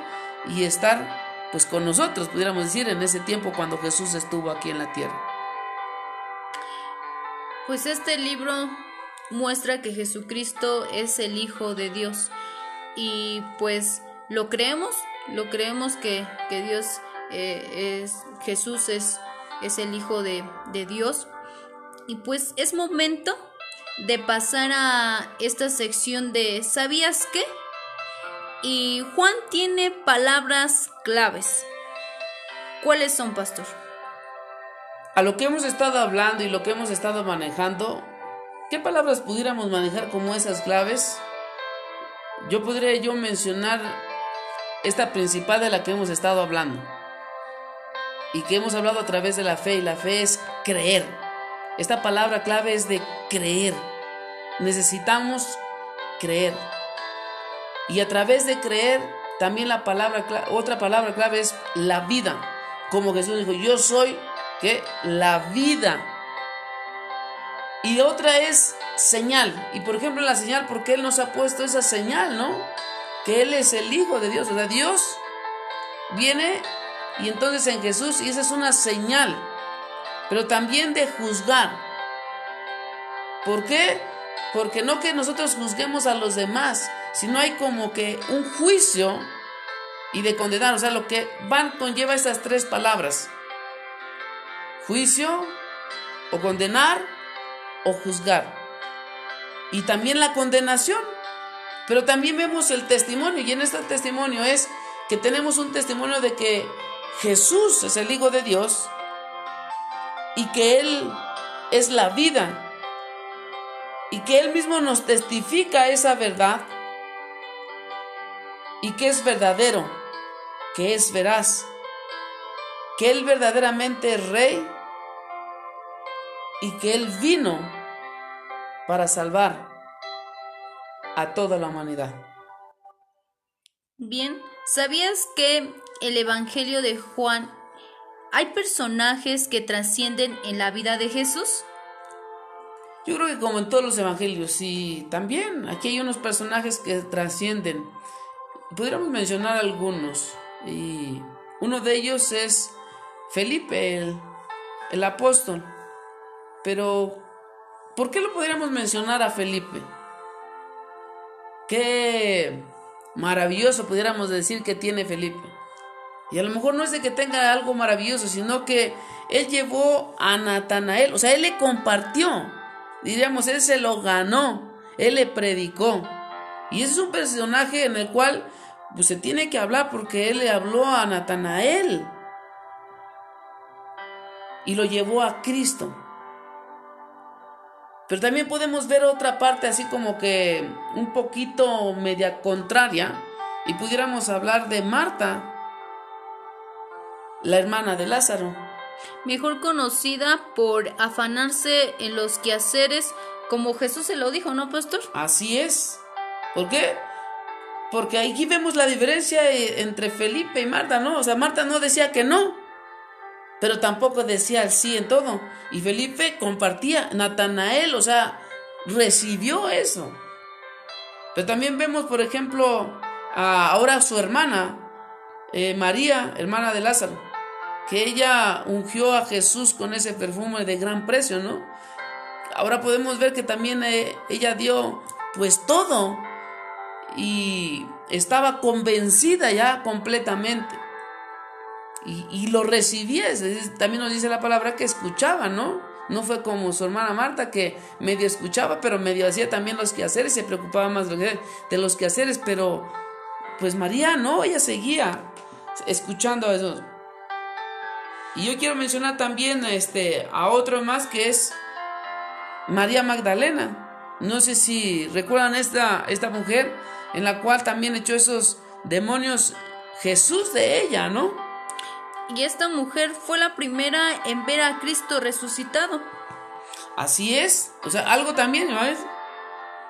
y estar pues con nosotros, pudiéramos decir, en ese tiempo cuando Jesús estuvo aquí en la tierra. Pues este libro muestra que Jesucristo es el Hijo de Dios y pues lo creemos, lo creemos que, Dios eh, es, Jesús es, es el Hijo de, de Dios y pues es momento de pasar a esta sección de ¿sabías qué? Y Juan tiene palabras claves. ¿Cuáles son, pastor? a lo que hemos estado hablando y lo que hemos estado manejando, ¿qué palabras pudiéramos manejar como esas claves? Yo podría yo mencionar esta principal de la que hemos estado hablando y que hemos hablado a través de la fe y la fe es creer. Esta palabra clave es de creer. Necesitamos creer. Y a través de creer, también la palabra otra palabra clave es la vida. Como Jesús dijo, yo soy que la vida. Y otra es señal. Y por ejemplo la señal, porque Él nos ha puesto esa señal, ¿no? Que Él es el Hijo de Dios. O sea, Dios viene y entonces en Jesús, y esa es una señal. Pero también de juzgar. ¿Por qué? Porque no que nosotros juzguemos a los demás, sino hay como que un juicio y de condenar. O sea, lo que van conlleva esas tres palabras juicio o condenar o juzgar. Y también la condenación. Pero también vemos el testimonio y en este testimonio es que tenemos un testimonio de que Jesús es el Hijo de Dios y que Él es la vida y que Él mismo nos testifica esa verdad y que es verdadero, que es veraz, que Él verdaderamente es Rey y que Él vino para salvar a toda la humanidad. Bien, ¿sabías que el Evangelio de Juan hay personajes que trascienden en la vida de Jesús? Yo creo que como en todos los evangelios, sí, también aquí hay unos personajes que trascienden. Podríamos mencionar algunos. Y uno de ellos es Felipe, el, el apóstol. Pero, ¿por qué lo podríamos mencionar a Felipe? Qué maravilloso pudiéramos decir que tiene Felipe. Y a lo mejor no es de que tenga algo maravilloso, sino que él llevó a Natanael, o sea, él le compartió, diríamos, él se lo ganó, él le predicó. Y ese es un personaje en el cual pues, se tiene que hablar porque él le habló a Natanael y lo llevó a Cristo. Pero también podemos ver otra parte así como que un poquito media contraria y pudiéramos hablar de Marta, la hermana de Lázaro. Mejor conocida por afanarse en los quehaceres como Jesús se lo dijo, ¿no, pastor? Así es. ¿Por qué? Porque aquí vemos la diferencia entre Felipe y Marta, ¿no? O sea, Marta no decía que no, pero tampoco decía el sí en todo. Y Felipe compartía, Natanael, o sea, recibió eso. Pero también vemos, por ejemplo, ahora su hermana, eh, María, hermana de Lázaro, que ella ungió a Jesús con ese perfume de gran precio, ¿no? Ahora podemos ver que también eh, ella dio pues todo y estaba convencida ya completamente. Y, lo recibía, también nos dice la palabra que escuchaba, ¿no? No fue como su hermana Marta que medio escuchaba, pero medio hacía también los quehaceres, se preocupaba más de los quehaceres, pero pues María no, ella seguía escuchando a eso. Y yo quiero mencionar también este, a otro más que es María Magdalena. No sé si recuerdan esta, esta mujer en la cual también echó esos demonios Jesús de ella, ¿no? Y esta mujer fue la primera en ver a Cristo resucitado. Así es. O sea, algo también, ¿no?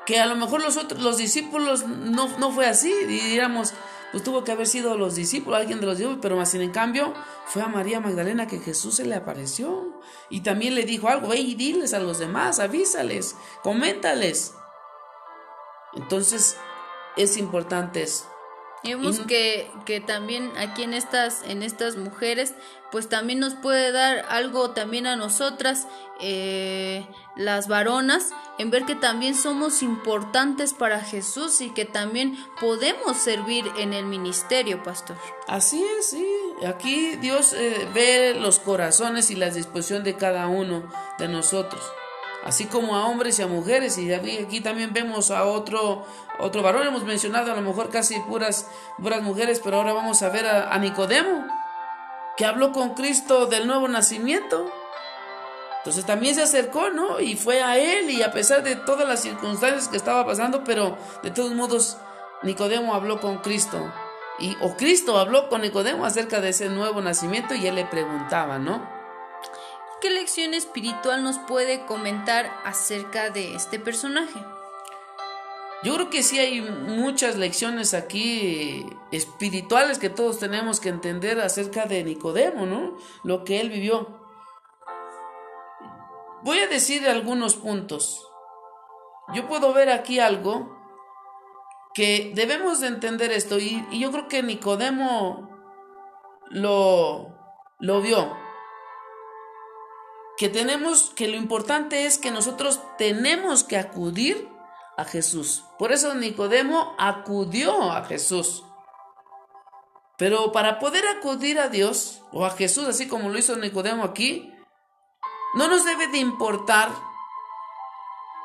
Que a lo mejor los otros, los discípulos no, no fue así. Diríamos, pues tuvo que haber sido los discípulos, alguien de los discípulos, pero más en cambio fue a María Magdalena que Jesús se le apareció y también le dijo algo, ve y diles a los demás, avísales, coméntales. Entonces es importante eso. Y vemos que, que, también aquí en estas, en estas mujeres, pues también nos puede dar algo también a nosotras, eh, las varonas, en ver que también somos importantes para Jesús y que también podemos servir en el ministerio, pastor. Así es, sí. Aquí Dios eh, ve los corazones y la disposición de cada uno de nosotros así como a hombres y a mujeres. Y aquí también vemos a otro, otro varón. Hemos mencionado a lo mejor casi puras, puras mujeres, pero ahora vamos a ver a, Nicodemo, que habló con Cristo del nuevo nacimiento. Entonces también se acercó, ¿no? Y fue a él, y a pesar de todas las circunstancias que estaba pasando, pero de todos modos, Nicodemo habló con Cristo. Y, o Cristo habló con Nicodemo acerca de ese nuevo nacimiento y él le preguntaba, ¿no? ¿Qué lección espiritual nos puede comentar acerca de este personaje? Yo creo que sí hay muchas lecciones aquí espirituales que todos tenemos que entender acerca de Nicodemo, ¿no? Lo que él vivió. Voy a decir algunos puntos. Yo puedo ver aquí algo que debemos de entender esto y, yo creo que Nicodemo lo, lo vio que tenemos, que lo importante es que nosotros tenemos que acudir a Jesús. Por eso Nicodemo acudió a Jesús. Pero para poder acudir a Dios o a Jesús, así como lo hizo Nicodemo aquí, no nos debe de importar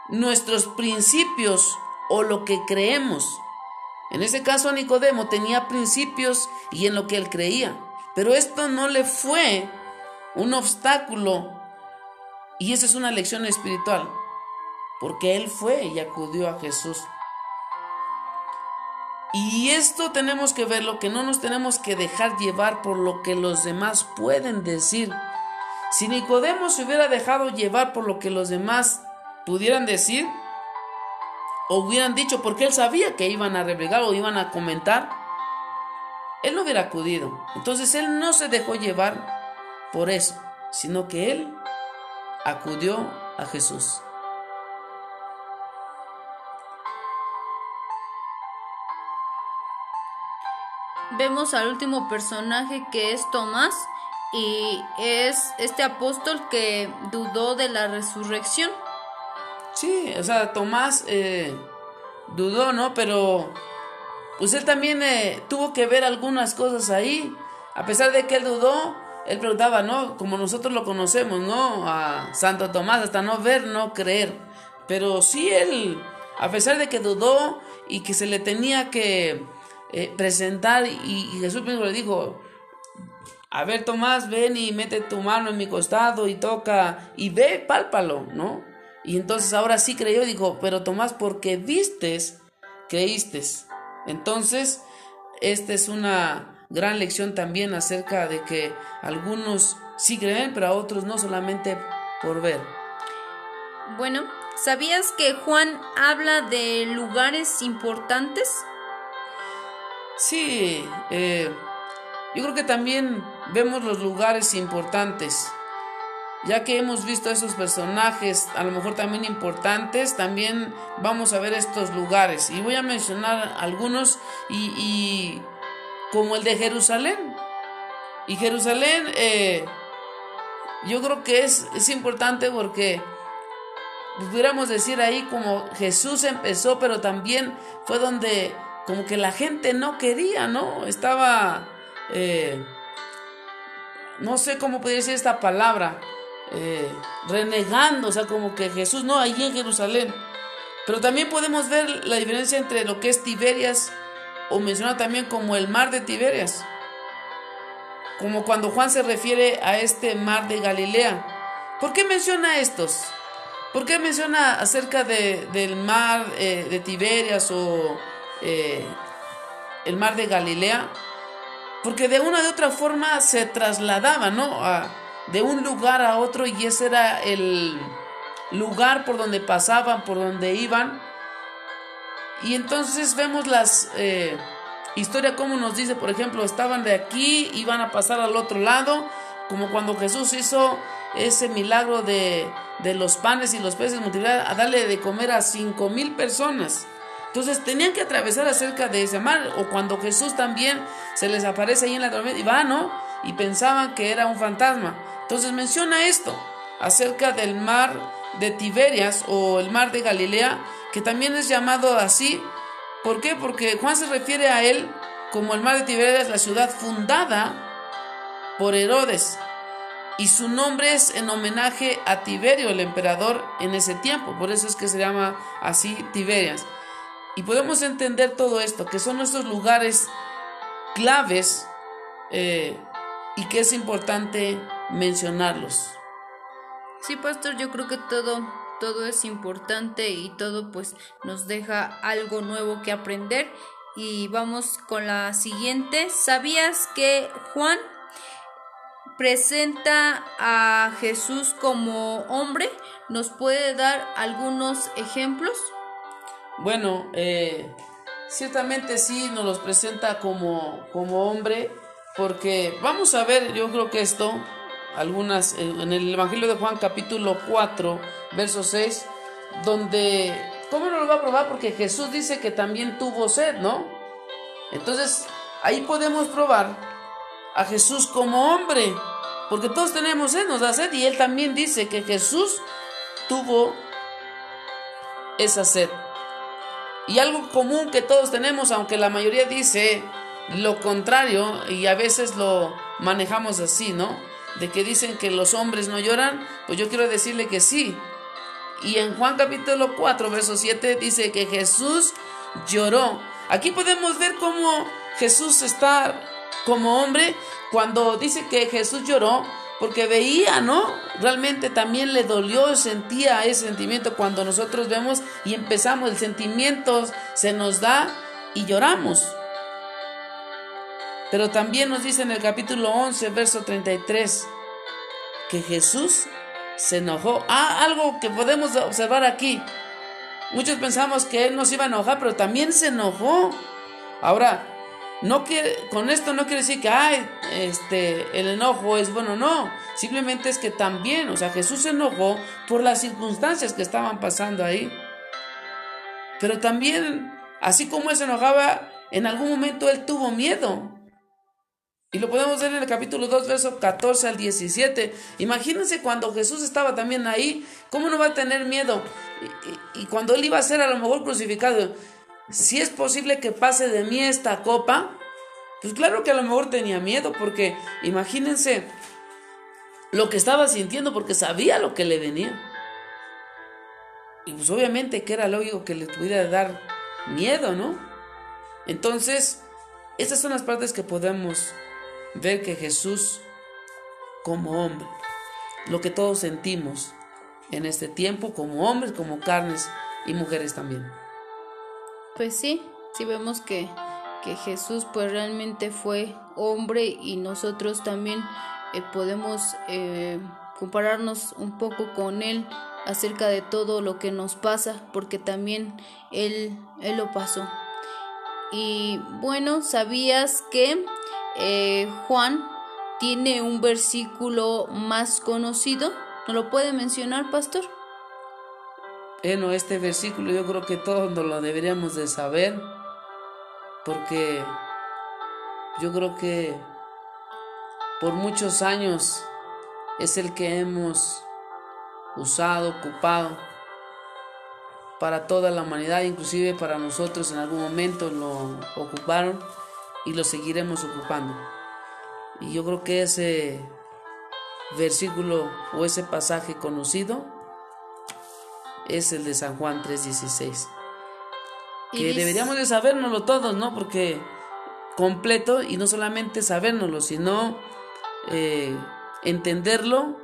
nuestros principios o lo que creemos. En ese caso Nicodemo tenía principios y en lo que él creía, pero esto no le fue un obstáculo y esa es una lección espiritual, porque él fue y acudió a Jesús. Y esto tenemos que verlo, que no nos tenemos que dejar llevar por lo que los demás pueden decir. Si Nicodemo se hubiera dejado llevar por lo que los demás pudieran decir, o hubieran dicho, porque él sabía que iban a reblegar o iban a comentar, él no hubiera acudido. Entonces él no se dejó llevar por eso, sino que él acudió a Jesús. Vemos al último personaje que es Tomás y es este apóstol que dudó de la resurrección. Sí, o sea, Tomás eh, dudó, ¿no? Pero pues él también eh, tuvo que ver algunas cosas ahí. A pesar de que él dudó, él preguntaba, ¿no? Como nosotros lo conocemos, ¿no? A Santo Tomás, hasta no ver, no creer. Pero sí él, a pesar de que dudó y que se le tenía que eh, presentar, y, Jesús le dijo, a ver Tomás, ven y mete tu mano en mi costado y toca, y ve, pálpalo, ¿no? Y entonces ahora sí creyó, dijo, pero Tomás, porque vistes, creíste. Entonces, esta es una gran lección también acerca de que algunos sí creen, pero a otros no solamente por ver. Bueno, ¿sabías que Juan habla de lugares importantes? Sí, eh, yo creo que también vemos los lugares importantes. Ya que hemos visto a esos personajes, a lo mejor también importantes, también vamos a ver estos lugares. Y voy a mencionar algunos y como el de Jerusalén. Y Jerusalén, eh, yo creo que es, es importante porque pudiéramos decir ahí como Jesús empezó, pero también fue donde como que la gente no quería, ¿no? Estaba, eh, no sé cómo podría decir esta palabra, eh, renegando, o sea, como que Jesús, no, allí en Jerusalén. Pero también podemos ver la diferencia entre lo que es Tiberias o mencionado también como el mar de Tiberias. Como cuando Juan se refiere a este mar de Galilea. ¿Por qué menciona estos? ¿Por qué menciona acerca de, del mar eh, de Tiberias o eh, el mar de Galilea? Porque de una de otra forma se trasladaba, ¿no? de un lugar a otro y ese era el lugar por donde pasaban, por donde iban. Y entonces vemos las eh, historias como nos dice, por ejemplo, estaban de aquí, iban a pasar al otro lado, como cuando Jesús hizo ese milagro de, de los panes y los peces multiplicar, a darle de comer a cinco mil personas. Entonces tenían que atravesar acerca de ese mar, o cuando Jesús también se les aparece ahí en la tormenta y van, ¿no? Y pensaban que era un fantasma. Entonces menciona esto acerca del mar de Tiberias o el mar de Galilea, que también es llamado así. ¿Por qué? Porque Juan se refiere a él como el mar de Tiberias, la ciudad fundada por Herodes y su nombre es en homenaje a Tiberio, el emperador en ese tiempo. Por eso es que se llama así Tiberias. Y podemos entender todo esto, que son estos lugares claves eh, y que es importante mencionarlos. Sí, pastor, yo creo que todo, todo es importante y todo pues nos deja algo nuevo que aprender. Y vamos con la siguiente. ¿Sabías que Juan presenta a Jesús como hombre. ¿Nos puede dar algunos ejemplos? Bueno, eh, ciertamente sí nos los presenta como, como hombre, porque vamos a ver, yo creo que esto, algunas, en el Evangelio de Juan capítulo 4, verso 6, donde, ¿cómo no lo va a probar? Porque Jesús dice que también tuvo sed, ¿no? Entonces, ahí podemos probar a Jesús como hombre, porque todos tenemos sed, nos da sed, y él también dice que Jesús tuvo esa sed. Y algo común que todos tenemos, aunque la mayoría dice lo contrario, y a veces lo manejamos así, ¿no? De que dicen que los hombres no lloran, pues yo quiero decirle que sí. Y en Juan capítulo 4, verso 7 dice que Jesús lloró. Aquí podemos ver cómo Jesús está como hombre cuando dice que Jesús lloró porque veía, ¿no? Realmente también le dolió, sentía ese sentimiento cuando nosotros vemos y empezamos, el sentimiento se nos da y lloramos. Pero también nos dice en el capítulo 11, verso 33, que Jesús se enojó. Ah, algo que podemos observar aquí. Muchos pensamos que Él nos iba a enojar, pero también se enojó. Ahora, no con esto no quiere decir que ay, este, el enojo es bueno, no. Simplemente es que también, o sea, Jesús se enojó por las circunstancias que estaban pasando ahí. Pero también, así como él se enojaba, en algún momento él tuvo miedo. Y lo podemos ver en el capítulo 2, verso 14 al 17. Imagínense cuando Jesús estaba también ahí, ¿cómo no va a tener miedo? Y, cuando él iba a ser a lo mejor crucificado, si es posible que pase de mí esta copa, pues claro que a lo mejor tenía miedo, porque imagínense lo que estaba sintiendo, porque sabía lo que le venía. Y pues obviamente que era lógico que le pudiera dar miedo, ¿no? Entonces, estas son las partes que podemos ver que Jesús, como hombre, lo que todos sentimos en este tiempo, como hombres, como carnes y mujeres también. Pues sí, sí vemos que, que Jesús pues realmente fue hombre y nosotros también eh, podemos eh, compararnos un poco con él acerca de todo lo que nos pasa porque también él, él lo pasó. Y bueno, ¿sabías que eh, Juan tiene un versículo más conocido? ¿No lo puede mencionar, pastor? Bueno, este versículo yo creo que todos lo deberíamos de saber, porque yo creo que por muchos años es el que hemos usado, ocupado para toda la humanidad, inclusive para nosotros en algún momento lo ocuparon y lo seguiremos ocupando. Y yo creo que ese versículo o ese pasaje conocido es el de San Juan 3:16. Que deberíamos de sabérnoslo todos, ¿no? Porque completo y no solamente sabérnoslo, sino eh, entenderlo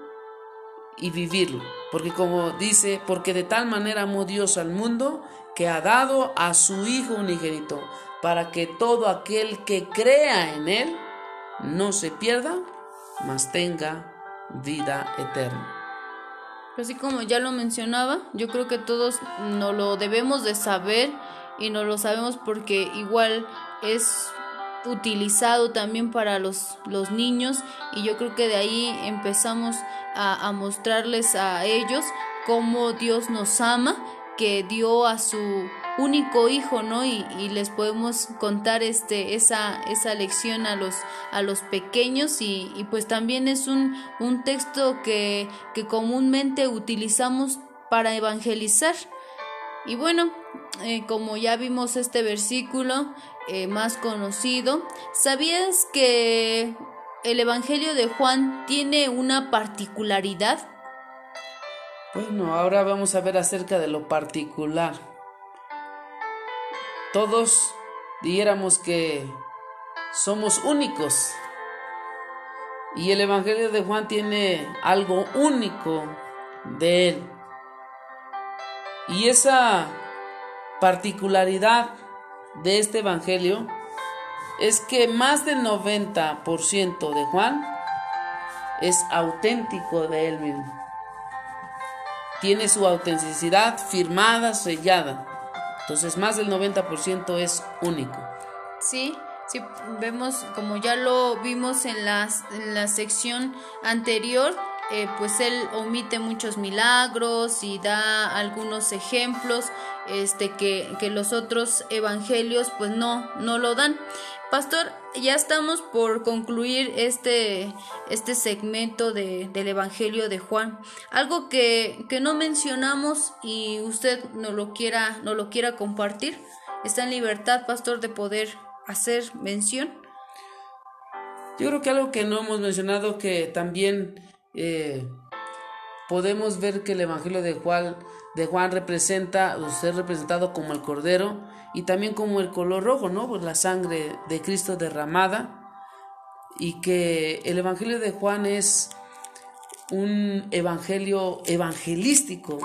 y vivirlo. Porque como dice, porque de tal manera amó Dios al mundo que ha dado a su Hijo unigénito, para que todo aquel que crea en Él no se pierda, mas tenga vida eterna. Así como ya lo mencionaba, yo creo que todos no lo debemos de saber y no lo sabemos porque igual es utilizado también para los, los niños y yo creo que de ahí empezamos a, a mostrarles a ellos cómo Dios nos ama, que dio a su único hijo, ¿no? Y, les podemos contar este, esa, esa lección a los, a los pequeños y, pues también es un, un texto que, que comúnmente utilizamos para evangelizar. Y bueno, eh, como ya vimos este versículo eh, más conocido, ¿sabías que el Evangelio de Juan tiene una particularidad? Bueno, ahora vamos a ver acerca de lo particular. Todos dijéramos que somos únicos. Y el Evangelio de Juan tiene algo único de él. Y esa particularidad de este Evangelio es que más del 90% de Juan es auténtico de él mismo. Tiene su autenticidad firmada, sellada. Entonces más del 90% es único. Sí, sí, vemos como ya lo vimos en, las, en la sección anterior, eh, pues él omite muchos milagros y da algunos ejemplos este que, que, los otros evangelios pues no no lo dan pastor ya estamos por concluir este este segmento de, del evangelio de Juan. Algo que, que no mencionamos y usted no lo quiera no lo quiera compartir. Está en libertad pastor de poder hacer mención. Yo creo que algo que no hemos mencionado que también eh, podemos ver que el Evangelio de Juan, de Juan representa, o ser representado como el Cordero y también como el color rojo, ¿no? Pues la sangre de Cristo derramada y que el Evangelio de Juan es un evangelio evangelístico,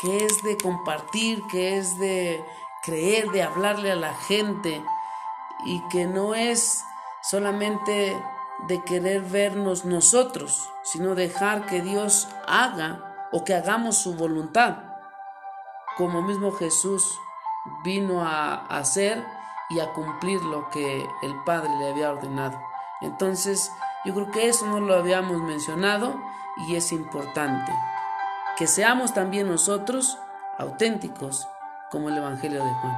que es de compartir, que es de creer, de hablarle a la gente y que no es solamente de querer vernos nosotros, sino dejar que Dios haga o que hagamos su voluntad, como mismo Jesús vino a hacer y a cumplir lo que el Padre le había ordenado. Entonces, yo creo que eso no lo habíamos mencionado y es importante, que seamos también nosotros auténticos como el Evangelio de Juan.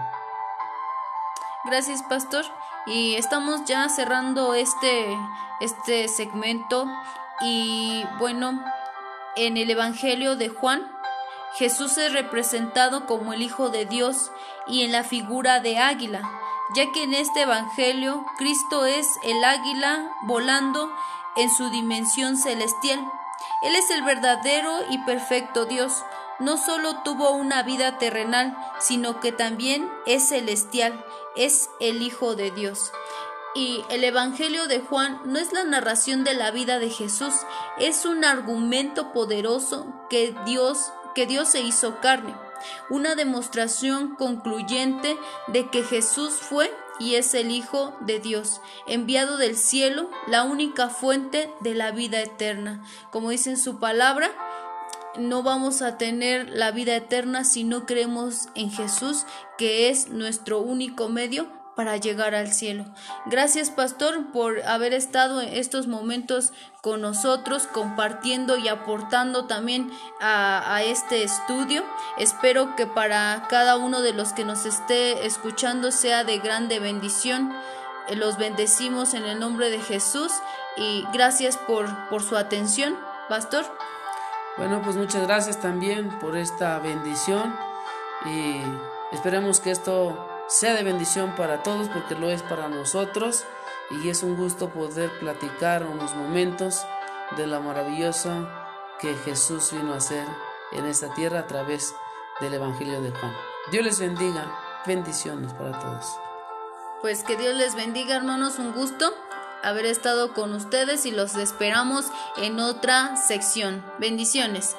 Gracias, pastor. Y estamos ya cerrando este, este segmento. Y bueno, en el Evangelio de Juan, Jesús es representado como el Hijo de Dios y en la figura de águila, ya que en este Evangelio Cristo es el águila volando en su dimensión celestial. Él es el verdadero y perfecto Dios. No solo tuvo una vida terrenal, sino que también es celestial es el Hijo de Dios. Y el Evangelio de Juan no es la narración de la vida de Jesús, es un argumento poderoso que Dios, que Dios se hizo carne, una demostración concluyente de que Jesús fue y es el Hijo de Dios, enviado del cielo, la única fuente de la vida eterna. Como dice en su palabra, no vamos a tener la vida eterna si no creemos en Jesús, que es nuestro único medio para llegar al cielo. Gracias, pastor, por haber estado en estos momentos con nosotros, compartiendo y aportando también a, este estudio. Espero que para cada uno de los que nos esté escuchando sea de grande bendición. eh, los bendecimos en el nombre de Jesús y gracias por, por su atención, pastor. Bueno, pues muchas gracias también por esta bendición y esperemos que esto sea de bendición para todos porque lo es para nosotros y es un gusto poder platicar unos momentos de la maravillosa que Jesús vino a hacer en esta tierra a través del Evangelio de Juan. Dios les bendiga, bendiciones para todos. Pues que Dios les bendiga hermanos, un gusto haber estado con ustedes y los esperamos en otra sección. Bendiciones.